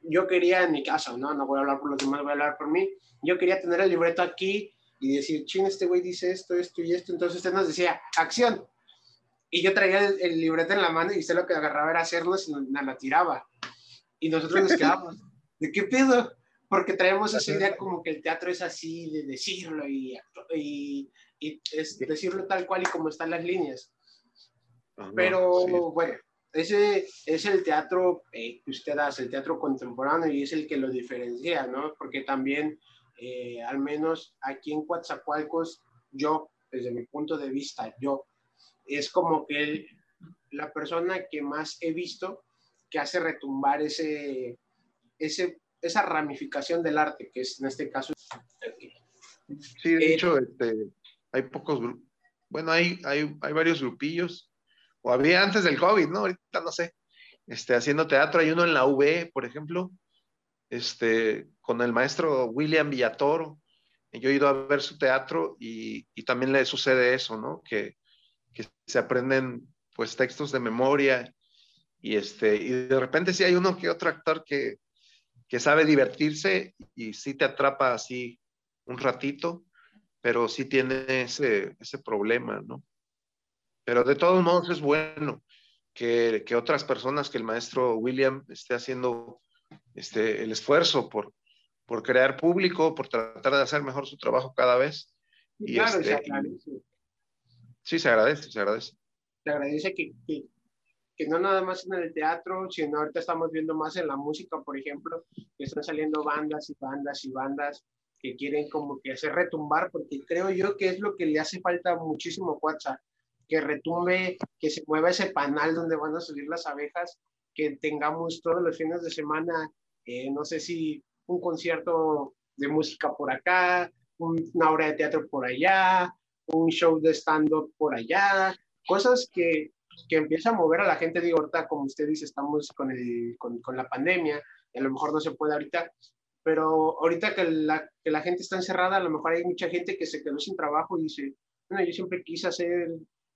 yo quería en mi caso, ¿no? No voy a hablar por los demás, voy a hablar por mí. Yo quería tener el libreto aquí y decir, ching, este güey dice esto, esto y esto. Entonces usted nos decía, acción. Y yo traía el, el libreto en la mano y usted lo que agarraba era hacernos y nos, nos la tiraba. Y nosotros nos quedábamos, ¿de qué pedo? Porque traemos esa idea como que el teatro es así, de decirlo y, y, y es decirlo tal cual y como están las líneas. Pero bueno, ese es el teatro eh, que usted hace, el teatro contemporáneo, y es el que lo diferencia, ¿no? Porque también, eh, al menos aquí en Coatzacoalcos, yo, desde mi punto de vista, yo, es como que el- la persona que más he visto que hace retumbar ese, ese, esa ramificación del arte, que es en este caso... Sí, de Eh, hecho, este, hay pocos grupos. Bueno, hay, hay, hay varios grupillos. O había antes del COVID, ¿no? Ahorita no sé. Este, haciendo teatro. Hay uno en la UB, por ejemplo, este, con el maestro William Villatoro. Yo he ido a ver su teatro y, y también le sucede eso, ¿no? Que, que se aprenden pues textos de memoria y, este, y de repente sí hay uno que otro actor que, que sabe divertirse y sí te atrapa así un ratito, pero sí tiene ese, ese problema, ¿no? Pero de todos modos es bueno que, que otras personas, que el maestro William esté haciendo este, el esfuerzo por, por crear público, por tratar de hacer mejor su trabajo cada vez. Y claro, este, se agradece. Sí, se agradece, se agradece. te agradece que, que, que, no nada más en el teatro, sino ahorita estamos viendo más en la música, por ejemplo, que están saliendo bandas y bandas y bandas que quieren como que hacer retumbar, porque creo yo que es lo que le hace falta muchísimo a WhatsApp, que retumbe, que se mueva ese panal donde van a subir las abejas, que tengamos todos los fines de semana, eh, no sé si un concierto de música por acá, un, una obra de teatro por allá, un show de stand-up por allá, cosas que, que empiezan a mover a la gente. Digo, ahorita, como usted dice, estamos con, el, con, con la pandemia, a lo mejor no se puede ahorita, pero ahorita que la, que la gente está encerrada, a lo mejor hay mucha gente que se quedó sin trabajo y dice, bueno, yo siempre quise hacer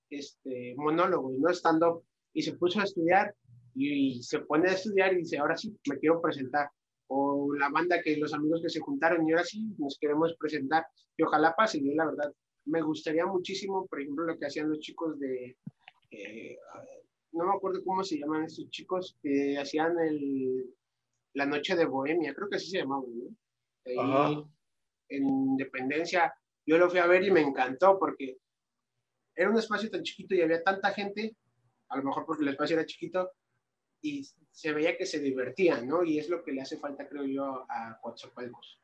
este monólogo, ¿no? Stand-up, y se puso a estudiar y, y se pone a estudiar y dice, ahora sí, me quiero presentar. O la banda que los amigos que se juntaron y ahora sí nos queremos presentar. Y ojalá pase, yo la verdad me gustaría muchísimo, por ejemplo, lo que hacían los chicos de, eh, no me acuerdo cómo se llaman estos chicos, que hacían el, la noche de Bohemia, creo que así se llamaban, ¿no? Ahí, en Independencia, yo lo fui a ver y me encantó porque era un espacio tan chiquito y había tanta gente, a lo mejor porque el espacio era chiquito, y se veía que se divertían, ¿no? Y es lo que le hace falta, creo yo, a Coatzacoalcos.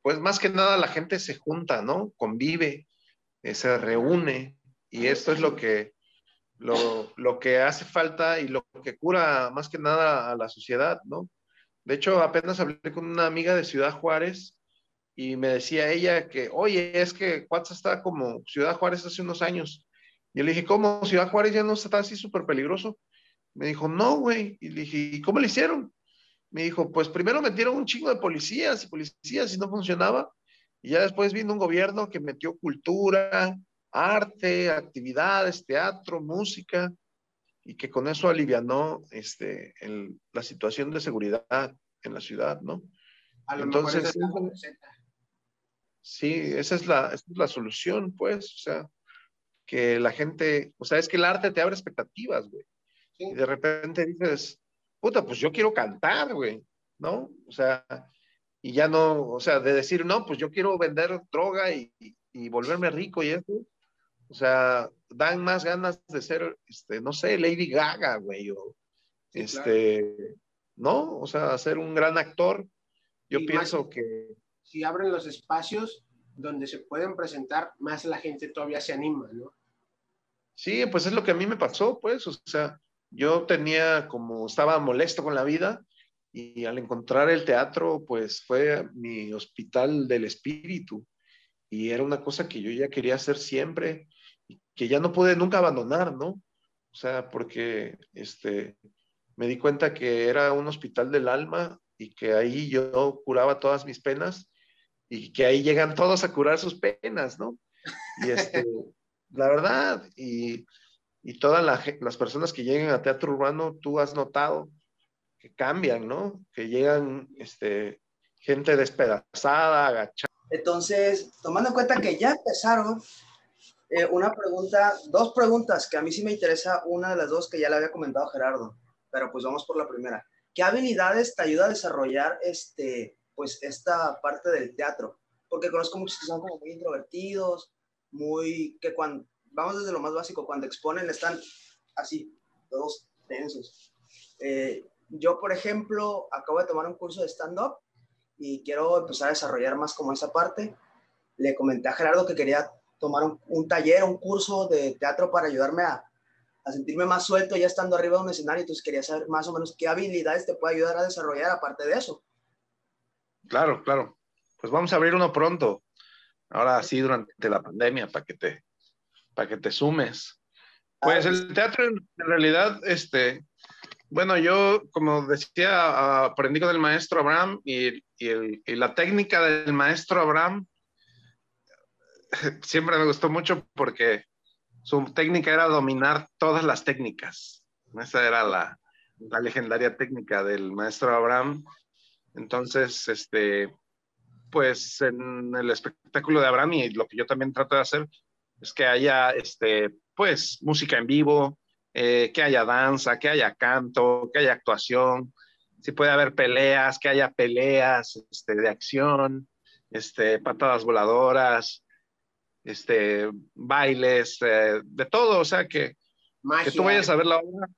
Pues más que nada la gente se junta, ¿no? Convive, eh, se reúne, y esto es lo que, lo, lo, que hace falta y lo que cura más que nada a la sociedad, ¿no? De hecho, apenas hablé con una amiga de Ciudad Juárez y me decía ella que, oye, es que Cuatza está como Ciudad Juárez hace unos años. Y le dije, ¿cómo? Ciudad Juárez ya no está así súper peligroso. Me dijo, no, güey. Y le dije, ¿y cómo le hicieron? Me dijo, pues primero metieron un chingo de policías y policías y no funcionaba. Y ya después vino un gobierno que metió cultura, arte, actividades, teatro, música, y que con eso alivianó este, la situación de seguridad en la ciudad, ¿no? Entonces, sí, esa es, la, esa es la solución, pues, o sea, que la gente, o sea, es que el arte te abre expectativas, güey. Y de repente dices, puta, pues yo quiero cantar, güey, ¿no? O sea, y ya no, o sea, de decir, no, pues yo quiero vender droga y, y volverme rico y eso, o sea, dan más ganas de ser, este, no sé, Lady Gaga, güey, o este, ¿no? O sea, ser un gran actor. Yo pienso que... Si abren los espacios donde se pueden presentar, más la gente todavía se anima, ¿no? Sí, pues es lo que a mí me pasó, pues, o sea, yo tenía como, estaba molesto con la vida y al encontrar el teatro, pues fue mi hospital del espíritu y era una cosa que yo ya quería hacer siempre que ya no pude nunca abandonar, ¿no? O sea, porque este, me di cuenta que era un hospital del alma y que ahí yo curaba todas mis penas y que ahí llegan todos a curar sus penas, ¿no? Y este, la verdad, y, y todas las personas que llegan a teatro urbano, tú has notado que cambian, ¿no? Que llegan este, gente despedazada, agachada. Entonces, tomando en cuenta que ya empezaron, eh, una pregunta, dos preguntas que a mí sí me interesa, una de las dos que ya le había comentado Gerardo, pero pues vamos por la primera. ¿Qué habilidades te ayuda a desarrollar este, pues esta parte del teatro? Porque conozco muchos que son como muy introvertidos, muy, que cuando, vamos desde lo más básico, cuando exponen están así, todos tensos. Eh, yo, por ejemplo, acabo de tomar un curso de stand-up y quiero empezar a desarrollar más como esa parte. Le comenté a Gerardo que quería tomar un, taller, un curso de teatro para ayudarme a, a, sentirme más suelto ya estando arriba de un escenario. Entonces quería saber más o menos qué habilidades te puede ayudar a desarrollar aparte de eso. Claro, claro. Pues vamos a abrir uno pronto. Ahora sí, durante la pandemia, para que te, para que te sumes. Pues el teatro en realidad, este, bueno, yo, como decía, aprendí con el maestro Abraham y, y, la técnica del maestro Abraham siempre me gustó mucho porque su técnica era dominar todas las técnicas. Esa era la, la legendaria técnica del maestro Abraham. Entonces, este, pues en el espectáculo de Abraham y lo que yo también trato de hacer es que haya, este, pues, música en vivo, eh, que haya danza, que haya canto, que haya actuación, si puede haber peleas, que haya peleas este, de acción, este, patadas voladoras, este, bailes, eh, de todo, o sea, que, que, tú vayas a ver la obra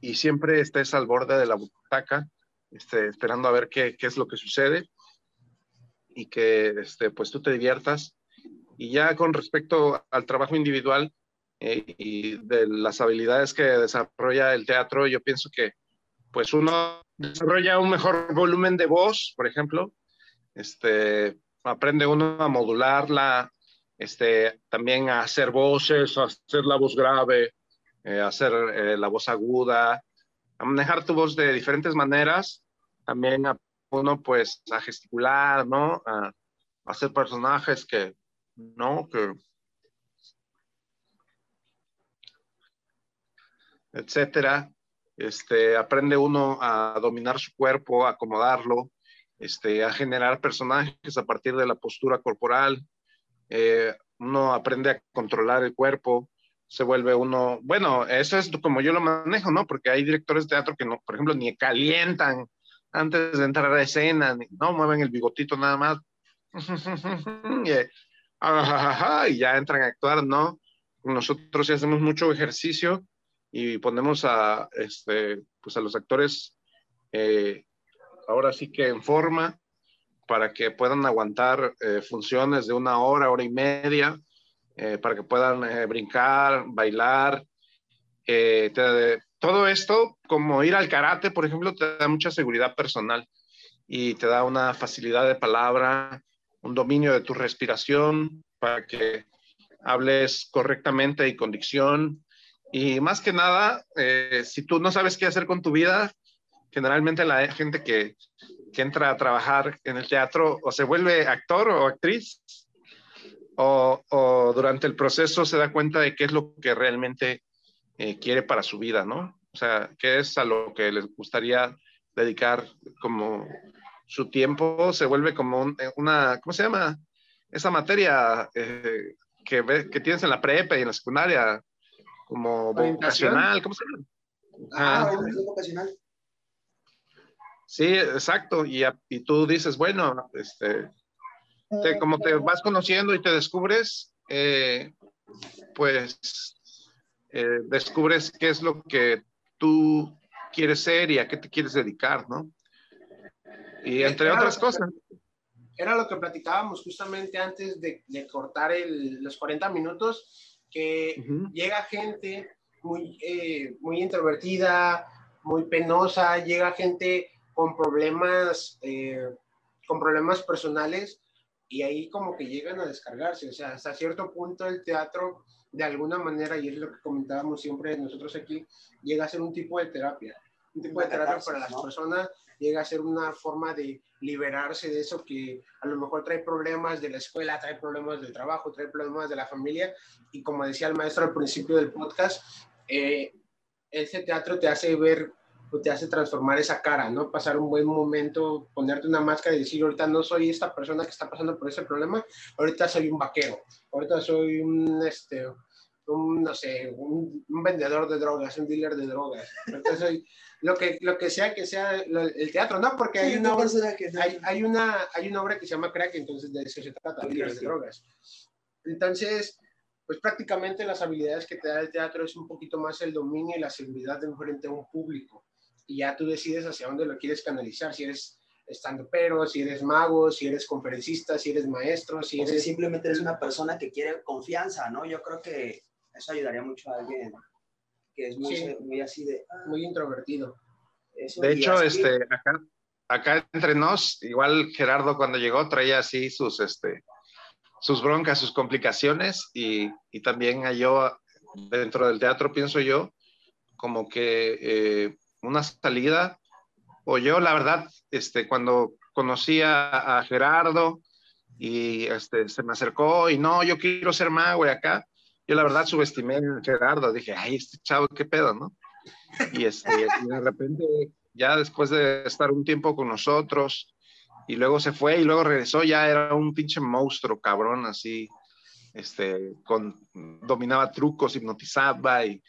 y siempre estés al borde de la butaca, este, esperando a ver qué, qué, es lo que sucede y que este, pues tú te diviertas. Y ya con respecto al trabajo individual eh, y de las habilidades que desarrolla el teatro, yo pienso que pues uno desarrolla un mejor volumen de voz, por ejemplo, este, aprende uno a modularla, este, también a hacer voces, a hacer la voz grave, eh, a hacer eh, la voz aguda, a manejar tu voz de diferentes maneras, también a uno pues a gesticular, ¿no? A, hacer personajes que, ¿no? Que, etcétera. Este, aprende uno a dominar su cuerpo, a acomodarlo, este, a generar personajes a partir de la postura corporal. Eh, uno aprende a controlar el cuerpo, se vuelve uno, bueno, eso es como yo lo manejo, ¿no? Porque hay directores de teatro que no, por ejemplo, ni calientan antes de entrar a escena, no mueven el bigotito nada más. y, ya entran a actuar, ¿no? Nosotros sí hacemos mucho ejercicio y ponemos a, este, pues a los actores eh, ahora sí que en forma para que puedan aguantar eh, funciones de una hora, hora y media, eh, para que puedan brincar, bailar. Te, todo esto, como ir al karate, por ejemplo, te da mucha seguridad personal y te da una facilidad de palabra un dominio de tu respiración, para que hables correctamente y con dicción. Y más que nada, eh, si tú no sabes qué hacer con tu vida, generalmente la gente que, que entra a trabajar en el teatro o se vuelve actor o actriz o, o, durante el proceso se da cuenta de qué es lo que realmente eh, quiere para su vida, ¿no? O sea, qué es a lo que les gustaría dedicar como su tiempo, se vuelve como eh, una, ¿cómo se llama? Esa materia eh, que, ve, que tienes en la prepa y en la secundaria, como vocacional, ¿cómo se llama? Ah, ah vocacional. Sí, exacto. Y, y tú dices, bueno, este, te, como te vas conociendo y te descubres, eh, pues eh, descubres qué es lo que tú quieres ser y a qué te quieres dedicar, ¿no? Y entre era otras cosas. Era lo que platicábamos justamente antes de, de cortar el, los 40 minutos, que uh -huh. llega gente muy, eh, muy introvertida, muy penosa, llega gente con problemas, eh, con problemas personales y ahí como que llegan a descargarse, o sea, hasta cierto punto el teatro de alguna manera, y es lo que comentábamos siempre nosotros aquí, llega a ser un tipo de terapia, un tipo de terapia para las ¿no? personas, llega a ser una forma de liberarse de eso que a lo mejor trae problemas de la escuela, trae problemas del trabajo, trae problemas de la familia, y como decía el maestro al principio del podcast, eh, ese teatro te hace ver te hace transformar esa cara, ¿no? Pasar un buen momento, ponerte una máscara y decir, ahorita no soy esta persona que está pasando por ese problema, ahorita soy un vaquero, ahorita soy un, este, un, no sé, un, un vendedor de drogas, un dealer de drogas, ahorita soy lo que, lo que sea que sea el teatro, ¿no? Porque hay, una, hay, hay, una, hay una obra que se llama Crack, entonces de eso se trata, dealer de drogas. Entonces, pues prácticamente las habilidades que te da el teatro es un poquito más el dominio y la seguridad de enfrente a un público y ya tú decides hacia dónde lo quieres canalizar, si eres estando pero, si eres mago, si eres conferencista, si eres maestro, si eres... O sea, simplemente eres una persona que quiere confianza, ¿no? Yo creo que eso ayudaría mucho a alguien que es muy, sí. muy así de... Ah, muy introvertido. Eso, de hecho, así... este, acá, acá entre nos, igual Gerardo cuando llegó traía así sus, este, sus broncas, sus complicaciones y, y también yo dentro del teatro, pienso yo, como que... Eh, una salida, o yo la verdad, este, cuando conocí a, Gerardo y este, se me acercó y no, yo quiero ser mago y acá, yo la verdad subestimé a Gerardo, dije, ay, este chavo, qué pedo, ¿no? Y, este, y de repente, ya después de estar un tiempo con nosotros, y luego se fue y luego regresó, ya era un pinche monstruo, cabrón, así, este, con, dominaba trucos, hipnotizaba y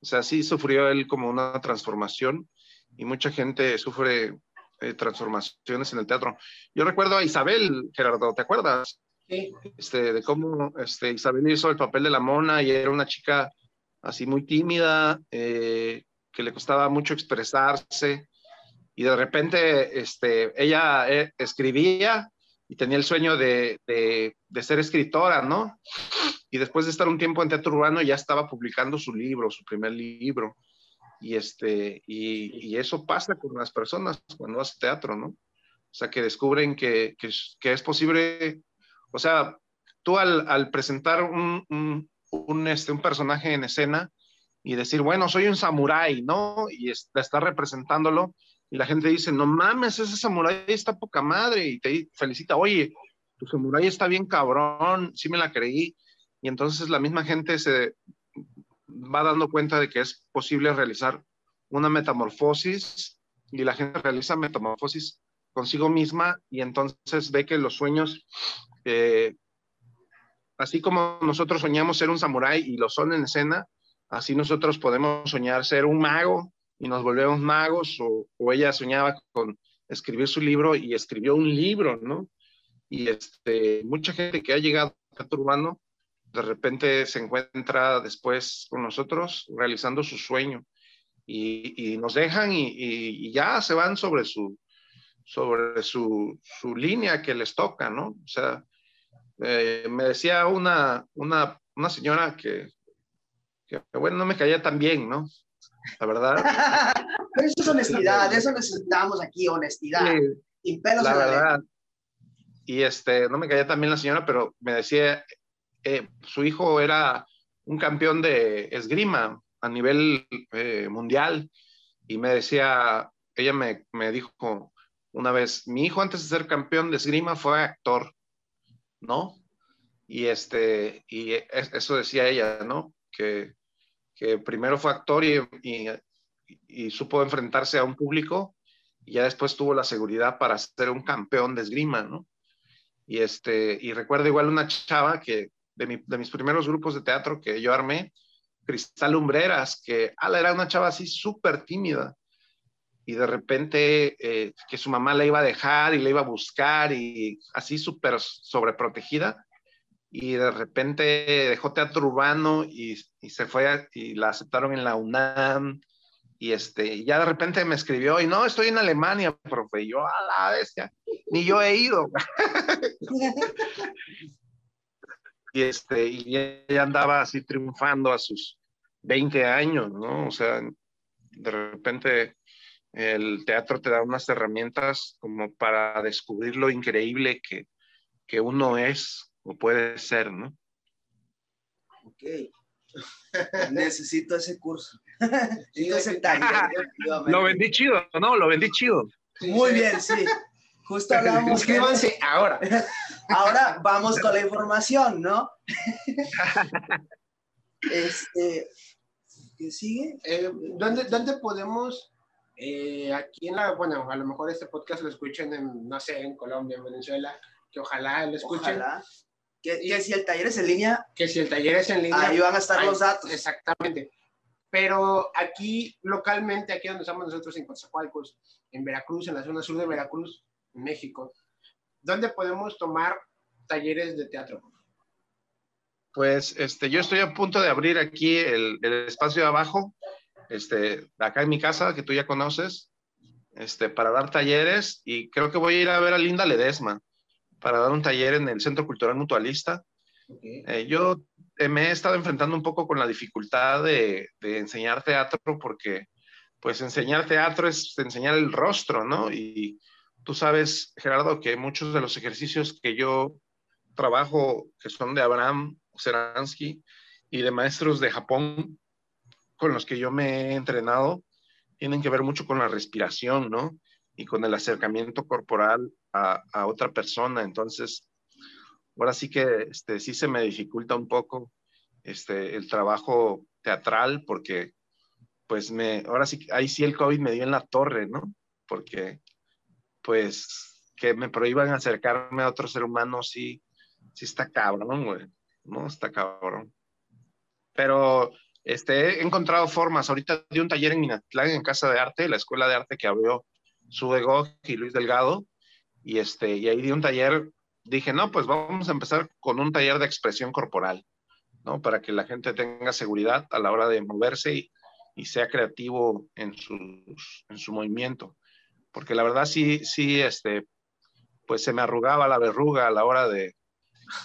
o sea, sí sufrió él como una transformación y mucha gente sufre eh, transformaciones en el teatro. Yo recuerdo a Isabel, Gerardo, ¿te acuerdas? Sí. Este, de cómo este, Isabel hizo el papel de la mona y era una chica así muy tímida, eh, que le costaba mucho expresarse y de repente este, ella eh, escribía y tenía el sueño de, de, ser escritora, ¿no? Y después de estar un tiempo en teatro urbano ya estaba publicando su libro, su primer libro. Y, este, y, eso pasa con las personas cuando hace teatro, ¿no? O sea, que descubren que, que, que es posible, o sea, tú al, al presentar un, un, un, este, un personaje en escena y decir, bueno, soy un samurái, ¿no? Y está representándolo, y la gente dice, no mames, ese samurái está poca madre, y te felicita, oye, tu samurái está bien cabrón, sí me la creí, y entonces la misma gente se va dando cuenta de que es posible realizar una metamorfosis, y la gente realiza metamorfosis consigo misma, y entonces ve que los sueños, eh, así como nosotros soñamos ser un samurái y lo son en escena, así nosotros podemos soñar ser un mago y nos volvemos magos, o, o, ella soñaba con escribir su libro y escribió un libro, ¿no? Y este, mucha gente que ha llegado a teatro de repente se encuentra después con nosotros realizando su sueño y, y nos dejan y, y, y, ya se van sobre su, sobre su, su, línea que les toca, ¿no? O sea, eh, me decía una, una, una señora que, que, bueno, no me caía tan bien, ¿no? La verdad. Pero eso es honestidad, eso necesitamos aquí, honestidad. Sí, Sin pelos la verdad. y este, no me caía también la señora, pero me decía, eh, su hijo era un campeón de esgrima a nivel eh, mundial y me decía, ella me, me dijo una vez, mi hijo antes de ser campeón de esgrima fue actor, ¿no? Y, este, y eso decía ella, ¿no? Que, que primero fue actor y, y, supo enfrentarse a un público y ya después tuvo la seguridad para ser un campeón de esgrima, ¿no? Y, este, y recuerdo igual una chava que de, mi, de mis primeros grupos de teatro que yo armé, Cristal Umbreras, que ala, era una chava así súper tímida. Y de repente eh, que su mamá la iba a dejar y la iba a buscar y así súper sobreprotegida y de repente dejó teatro urbano y, se fue y la aceptaron en la UNAM. Y este ya de repente me escribió y no estoy en Alemania profe y yo a la bestia ni yo he ido y este y ella andaba así triunfando a sus 20 años no o sea de repente el teatro te da unas herramientas como para descubrir lo increíble que, que uno es o puede ser, ¿no? Ok. Necesito ese curso. Ese taller. Lo vendí chido, ¿no? Lo vendí chido. Muy bien, sí. Justo hablamos. Suscríbanse ahora. Ahora vamos con la información, ¿no? Este, ¿Qué sigue? Eh, ¿dónde, ¿Dónde podemos eh, aquí en la, bueno, a lo mejor este podcast lo escuchen en, no sé, en Colombia, en Venezuela, que ojalá lo escuchen. Ojalá. Que, si el taller es en línea. Que si el taller es en línea. Ahí van a estar los datos. Exactamente. Pero aquí, localmente, aquí donde estamos nosotros en Coatzacoalcos, en Veracruz, en la zona sur de Veracruz, en México, ¿dónde podemos tomar talleres de teatro? Pues este, yo estoy a punto de abrir aquí el, el espacio de abajo, este, acá en mi casa, que tú ya conoces, este, para dar talleres y creo que voy a ir a ver a Linda Ledesma para dar un taller en el Centro Cultural Mutualista. Eh, yo eh, me he estado enfrentando un poco con la dificultad de, de, enseñar teatro porque pues enseñar teatro es enseñar el rostro, ¿no? Y tú sabes, Gerardo, que muchos de los ejercicios que yo trabajo, que son de Abraham Seransky y de maestros de Japón, con los que yo me he entrenado tienen que ver mucho con la respiración, ¿no? Y con el acercamiento corporal a, a otra persona. Entonces, ahora sí que este, sí se me dificulta un poco este, el trabajo teatral porque, pues, me, ahora sí, ahí sí el COVID me dio en la torre, ¿no? Porque, pues, que me prohíban acercarme a otro ser humano, sí, sí está cabrón, güey, ¿no? Está cabrón. Pero este, he encontrado formas. Ahorita di un taller en Minatlán, en Casa de Arte, la escuela de arte que abrió Sudegog y Luis Delgado. Y, este, y ahí di un taller. Dije, no, pues vamos a empezar con un taller de expresión corporal, ¿no? Para que la gente tenga seguridad a la hora de moverse y, y sea creativo en, sus, en su movimiento. Porque la verdad sí, sí, este, pues se me arrugaba la verruga a la hora de,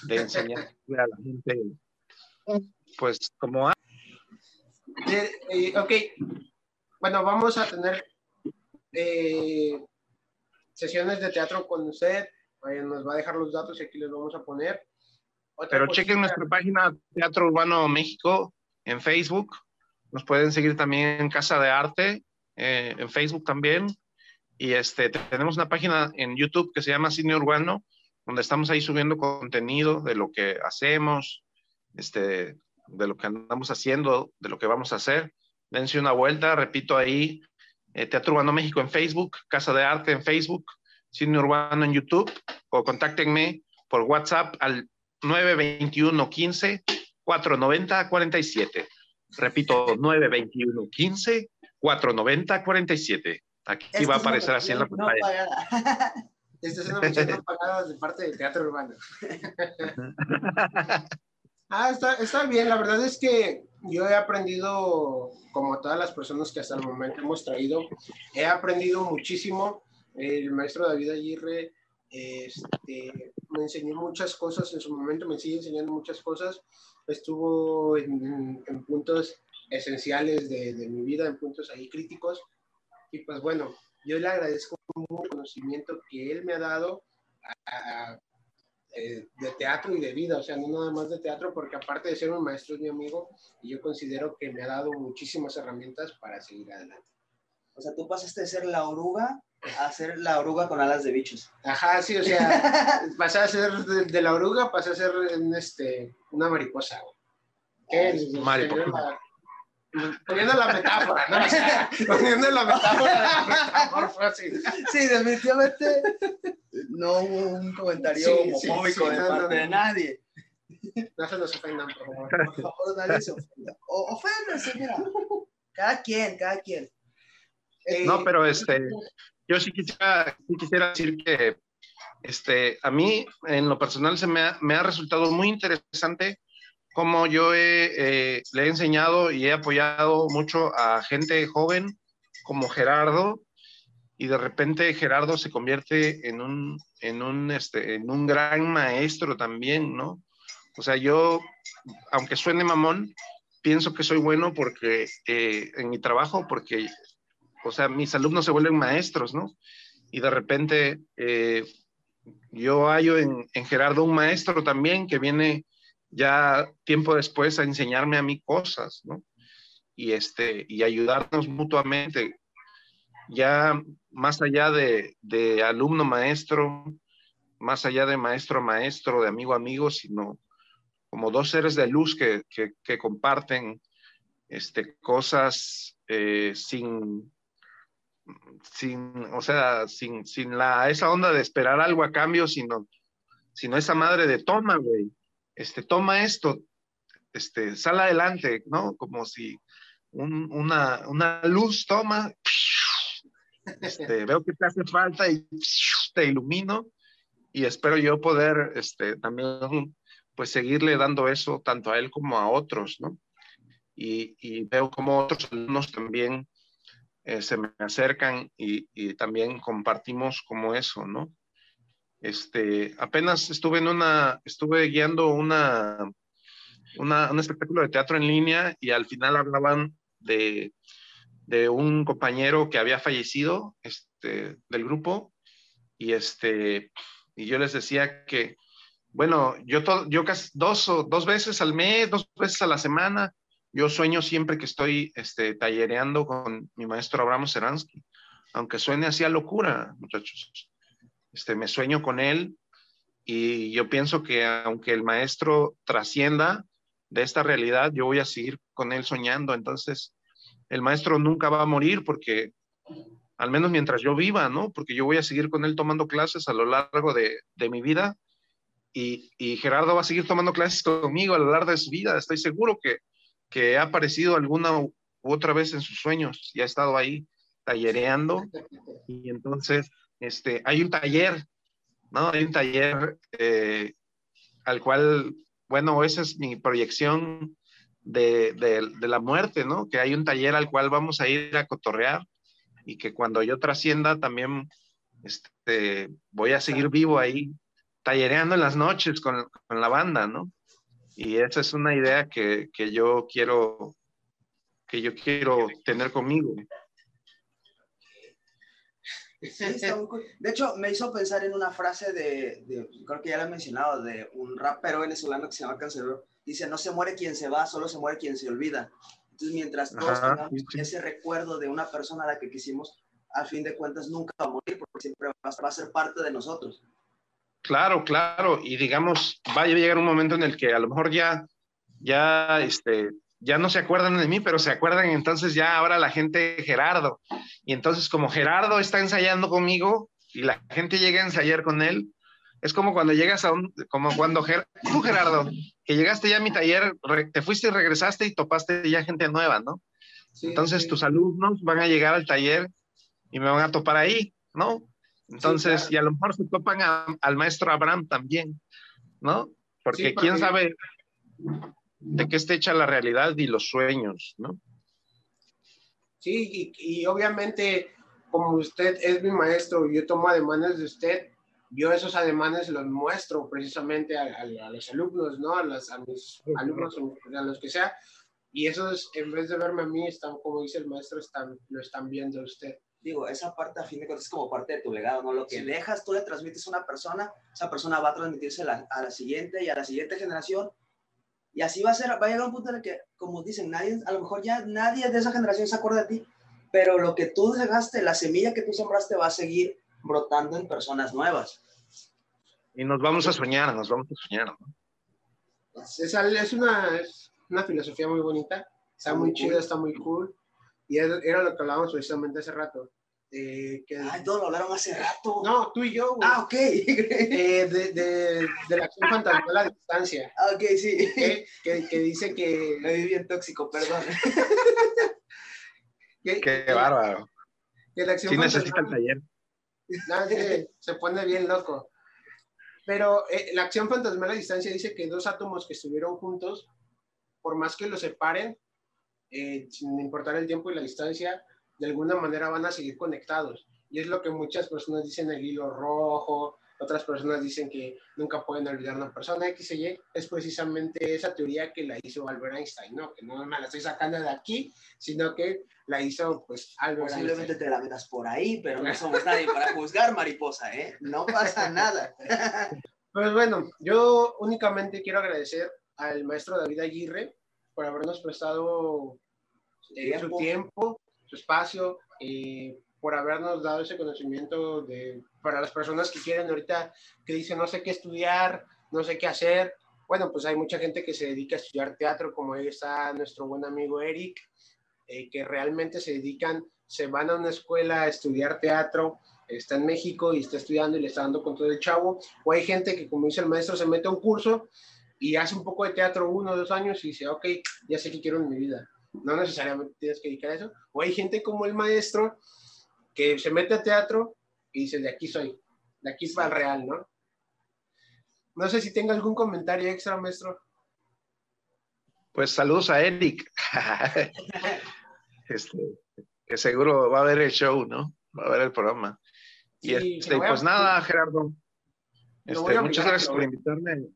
de enseñar a la gente, pues como eh, ok, bueno, vamos a tener eh, sesiones de teatro con usted. nos va a dejar los datos y aquí les vamos a poner. Pero chequen nuestra página Teatro Urbano México en Facebook. Nos pueden seguir también en Casa de Arte, eh, en Facebook también. Y este, tenemos una página en YouTube que se llama Cine Urbano, donde estamos ahí subiendo contenido de lo que hacemos, este, de lo que andamos haciendo, de lo que vamos a hacer. Dense una vuelta, repito ahí, eh, Teatro Urbano México en Facebook, Casa de Arte en Facebook, Cine Urbano en YouTube, o contáctenme por WhatsApp al 921 15 490 47. Repito, 921 15 490 47. Aquí va a aparecer así en la pantalla. Esta es una mención no pagada de parte del Teatro Urbano. Ah, está, bien. La verdad es que yo he aprendido, como todas las personas que hasta el momento hemos traído, he aprendido muchísimo. El maestro David Aguirre este, me enseñó muchas cosas en su momento, me sigue enseñando muchas cosas. Estuvo en, puntos esenciales de, de, mi vida, en puntos ahí críticos. Y pues bueno, yo le agradezco mucho el conocimiento que él me ha dado a, eh, de teatro y de vida, o sea, no nada más de teatro, porque aparte de ser un maestro es mi amigo y yo considero que me ha dado muchísimas herramientas para seguir adelante. O sea, tú pasaste de ser la oruga a ser la oruga con alas de bichos. Ajá, sí, o sea, pasé a ser de, la oruga, pasé a ser en este, una mariposa. ¿Qué? Mariposa. Poniendo la metáfora, ¿no? O sea, poniendo la metáfora de. Sí, definitivamente no hubo un comentario Sí, homofóbico sí, de no, parte no, de nadie. No se nos ofendan, por favor. Por favor, nadie se ofenda. O, oféndanse, mira. Cada quien, cada quien. Eh, No, pero este, yo sí quisiera, sí quisiera decir que este, a mí en lo personal se me ha, me ha resultado muy interesante cómo yo eh, le he enseñado y he apoyado mucho a gente joven como Gerardo y de repente Gerardo se convierte en un, en un, este, en un gran maestro también, ¿no? O sea, yo, aunque suene mamón, pienso que soy bueno porque eh, en mi trabajo, porque o sea, mis alumnos se vuelven maestros, ¿no? Y de repente eh, yo hallo en, Gerardo un maestro también que viene ya tiempo después a enseñarme a mí cosas, ¿no? Y, este, y ayudarnos mutuamente, ya más allá de, de alumno maestro, más allá de maestro a maestro, de amigo a amigo, sino como dos seres de luz que, que, que comparten este, cosas eh, sin, sin, o sea, sin, sin la, esa onda de esperar algo a cambio, sino, sino esa madre de toma, güey, este, toma esto, este, sal adelante, ¿no? Como si un, una, una luz toma, este, veo que te hace falta y te ilumino y espero yo poder, este, también, pues seguirle dando eso tanto a él como a otros, ¿no? Y, y veo como otros alumnos también eh, se me acercan y, y, también compartimos como eso, ¿no? Este, apenas estuve en una, estuve guiando una, una, un espectáculo de teatro en línea y al final hablaban de, de un compañero que había fallecido este, del grupo y, este, y yo les decía que, bueno, yo, to, yo casi dos, dos veces al mes, dos veces a la semana, yo sueño siempre que estoy este, tallereando con mi maestro Abraham Seransky, aunque suene así a locura, muchachos. Este, me sueño con él y yo pienso que aunque el maestro trascienda de esta realidad, yo voy a seguir con él soñando. Entonces, el maestro nunca va a morir porque, al menos mientras yo viva, ¿no? Porque yo voy a seguir con él tomando clases a lo largo de, de mi vida y, y Gerardo va a seguir tomando clases conmigo a lo largo de su vida. Estoy seguro que que ha aparecido alguna u otra vez en sus sueños y ha estado ahí tallereando. Y entonces, este, hay un taller, ¿no? Hay un taller eh, al cual, bueno, esa es mi proyección de, de, de, la muerte, ¿no? Que hay un taller al cual vamos a ir a cotorrear y que cuando yo trascienda también este, voy a seguir vivo ahí, tallereando en las noches con, con la banda, ¿no? Y esa es una idea que, que, yo quiero que yo quiero tener conmigo. Sí, cool. De hecho, me hizo pensar en una frase de, de, creo que ya la he mencionado, de un rapero venezolano que se llama Cancerbero. Dice, no se muere quien se va, solo se muere quien se olvida. Entonces, mientras todos Ajá, tengamos sí, sí. ese recuerdo de una persona a la que quisimos, al fin de cuentas nunca va a morir, porque siempre va a ser parte de nosotros. Claro, claro, y digamos, va a llegar un momento en el que a lo mejor ya, ya, este, ya no se acuerdan de mí, pero se acuerdan entonces ya ahora la gente de Gerardo. Y entonces como Gerardo está ensayando conmigo y la gente llega a ensayar con él, es como cuando llegas a un, como cuando Ger, tú Gerardo, que llegaste ya a mi taller, te fuiste y regresaste y topaste ya gente nueva, ¿no? Sí, entonces sí. tus alumnos van a llegar al taller y me van a topar ahí, ¿no? Entonces, sí, claro. y a lo mejor se topan a, al maestro Abraham también, ¿no? Porque quién sabe de qué está hecha la realidad y los sueños, ¿no? Sí, y, y, obviamente, como usted es mi maestro y yo tomo ademanes de usted, yo esos ademanes los muestro precisamente a, a, a los alumnos, ¿no? A, las, a mis alumnos, a los que sea, y esos, en vez de verme a mí, están, como dice el maestro, están, lo están viendo a usted. digo, esa parte a fin de cuentas es como parte de tu legado, ¿no? Lo que dejas, tú le transmites a una persona, esa persona va a transmitirse a la, siguiente y a la siguiente generación. Y así va a ser, va a llegar un punto en el que, como dicen, nadie, a lo mejor ya nadie de esa generación se acuerda de ti, pero lo que tú dejaste, la semilla que tú sembraste va a seguir brotando en personas nuevas. Y nos vamos a soñar, nos vamos a soñar, ¿no? Es, es, una, es una filosofía muy bonita, está muy, chida, está muy cool. Y era lo que hablábamos precisamente hace rato. Eh, que, Ay, todos lo hablaron hace rato. No, tú y yo, güey. Ah, ok. Eh, de, de, de, la acción fantasmal a la distancia. Ah, ok, sí. Que, que, dice que... Me vi bien tóxico, perdón. Qué bárbaro. Que la acción sí necesita el taller. No, se pone bien loco. Pero eh, la acción fantasmal a distancia dice que dos átomos que estuvieron juntos, por más que los separen, eh, sin importar el tiempo y la distancia, de alguna manera van a seguir conectados. Y es lo que muchas personas dicen el hilo rojo, otras personas dicen que nunca pueden olvidar a una persona X y Y. Es precisamente esa teoría que la hizo Albert Einstein, ¿no? Que no me la estoy sacando de aquí, sino que la hizo pues Albert Posiblemente te la metas por ahí, pero no somos nadie para juzgar, mariposa, ¿eh? No pasa nada. Pues bueno, yo únicamente quiero agradecer al maestro David Aguirre por habernos prestado eh, su tiempo, su espacio, y por habernos dado ese conocimiento de, para las personas que quieren ahorita, que dicen no sé qué estudiar, no sé qué hacer. Bueno, pues hay mucha gente que se dedica a estudiar teatro, como ahí está nuestro buen amigo Eric, eh, que realmente se dedican, se van a una escuela a estudiar teatro, está en México y está estudiando y le está dando con todo el chavo, o hay gente que, como dice el maestro, se mete a un curso y hace un poco de teatro uno o dos años y dice, ok, ya sé qué quiero en mi vida. No necesariamente tienes que dedicar a eso. O hay gente como el maestro que se mete a teatro y dice, de aquí soy, de aquí es el real, ¿no? No sé si tenga algún comentario extra, maestro. Pues saludos a Eric. este, que seguro va a ver el show, ¿no? Va a ver el programa. Y este, pues nada, Gerardo. Este, muchas gracias por invitarme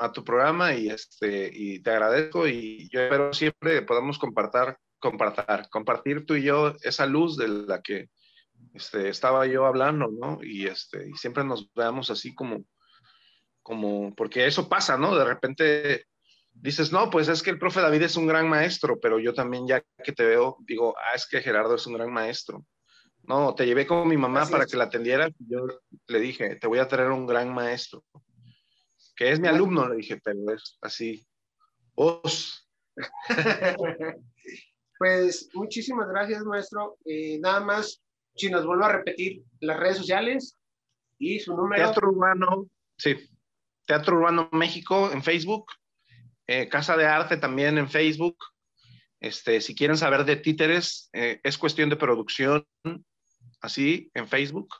a tu programa y este y te agradezco y yo espero siempre podamos compartir, compartir, compartir tú y yo esa luz de la que este, estaba yo hablando, ¿no? Y este y siempre nos veamos así como como porque eso pasa, ¿no? De repente dices, no, pues es que el profe David es un gran maestro, pero yo también ya que te veo, digo, ah, es que Gerardo es un gran maestro. No, te llevé con mi mamá para que la atendiera. Yo le dije, te voy a traer un gran maestro, que es mi alumno, le dije, pero es así. Os. pues muchísimas gracias, maestro. Eh, nada más, si nos vuelvo a repetir las redes sociales y su número. Teatro Urbano, sí. Teatro Urbano México en Facebook eh, Casa de Arte también en Facebook. Este, si quieren saber de títeres, eh, es cuestión de producción, así, en Facebook.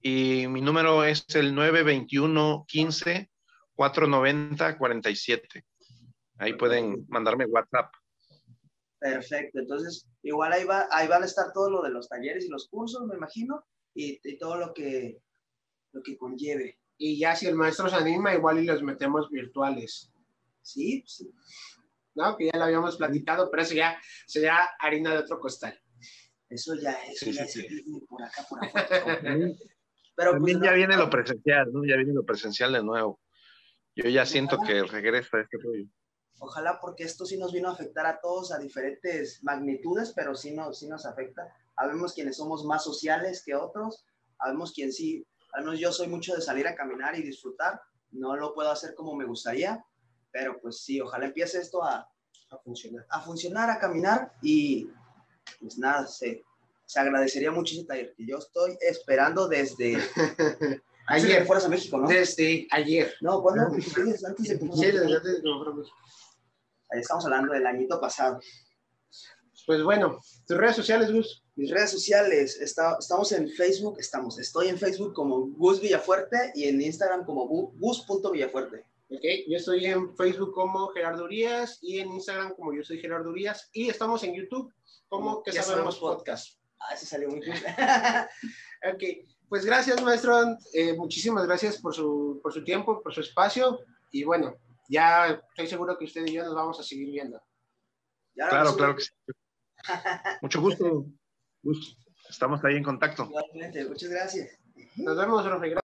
Y mi número es el 921 15 490 47. Ahí pueden mandarme WhatsApp. Perfecto, entonces igual ahí, va, ahí van a estar todo lo de los talleres y los cursos, me imagino, y, y todo lo que, lo que conlleve. Y ya si el maestro se anima, igual y los metemos virtuales. Sí, sí. No, que ya lo habíamos platicado, pero eso ya sería harina de otro costal. Eso ya es, sí, ya sí, por acá, por acá. pero pues, También ya viene lo presencial, ¿no? Ya viene lo presencial de nuevo. Yo ya siento que regresa este rollo. Ojalá porque esto sí nos vino a afectar a todos a diferentes magnitudes, pero sí nos, sí nos afecta. Habemos quienes somos más sociales que otros, habemos quien sí, al menos yo soy mucho de salir a caminar y disfrutar, no lo puedo hacer como me gustaría, pero pues sí, ojalá empiece esto a, a funcionar. A funcionar, a caminar y pues nada, se, se agradecería muchísimo taller que yo estoy esperando desde... ayer. Fueras a México, ¿no? Desde ayer. No, ¿cuándo? antes de Sí, desde antes de Ahí estamos hablando del añito pasado. Pues bueno, tus redes sociales, Gus. Mis redes sociales, está, estamos en Facebook, estamos, estoy en Facebook como Gus Villafuerte y en Instagram como gus.villafuerte. Ok, yo estoy en Facebook como Gerardo Urias y en Instagram como yo soy Gerardo Urias y estamos en YouTube como Que Sabemos, Podcast. Ah, ese salió muy bien. ok, pues gracias maestro, eh, muchísimas gracias por su, por su tiempo, por su espacio y bueno, ya estoy seguro que usted y yo nos vamos a seguir viendo. Claro, claro que sí. Mucho gusto. estamos ahí en contacto. Igualmente, muchas gracias. Nos vemos, profe.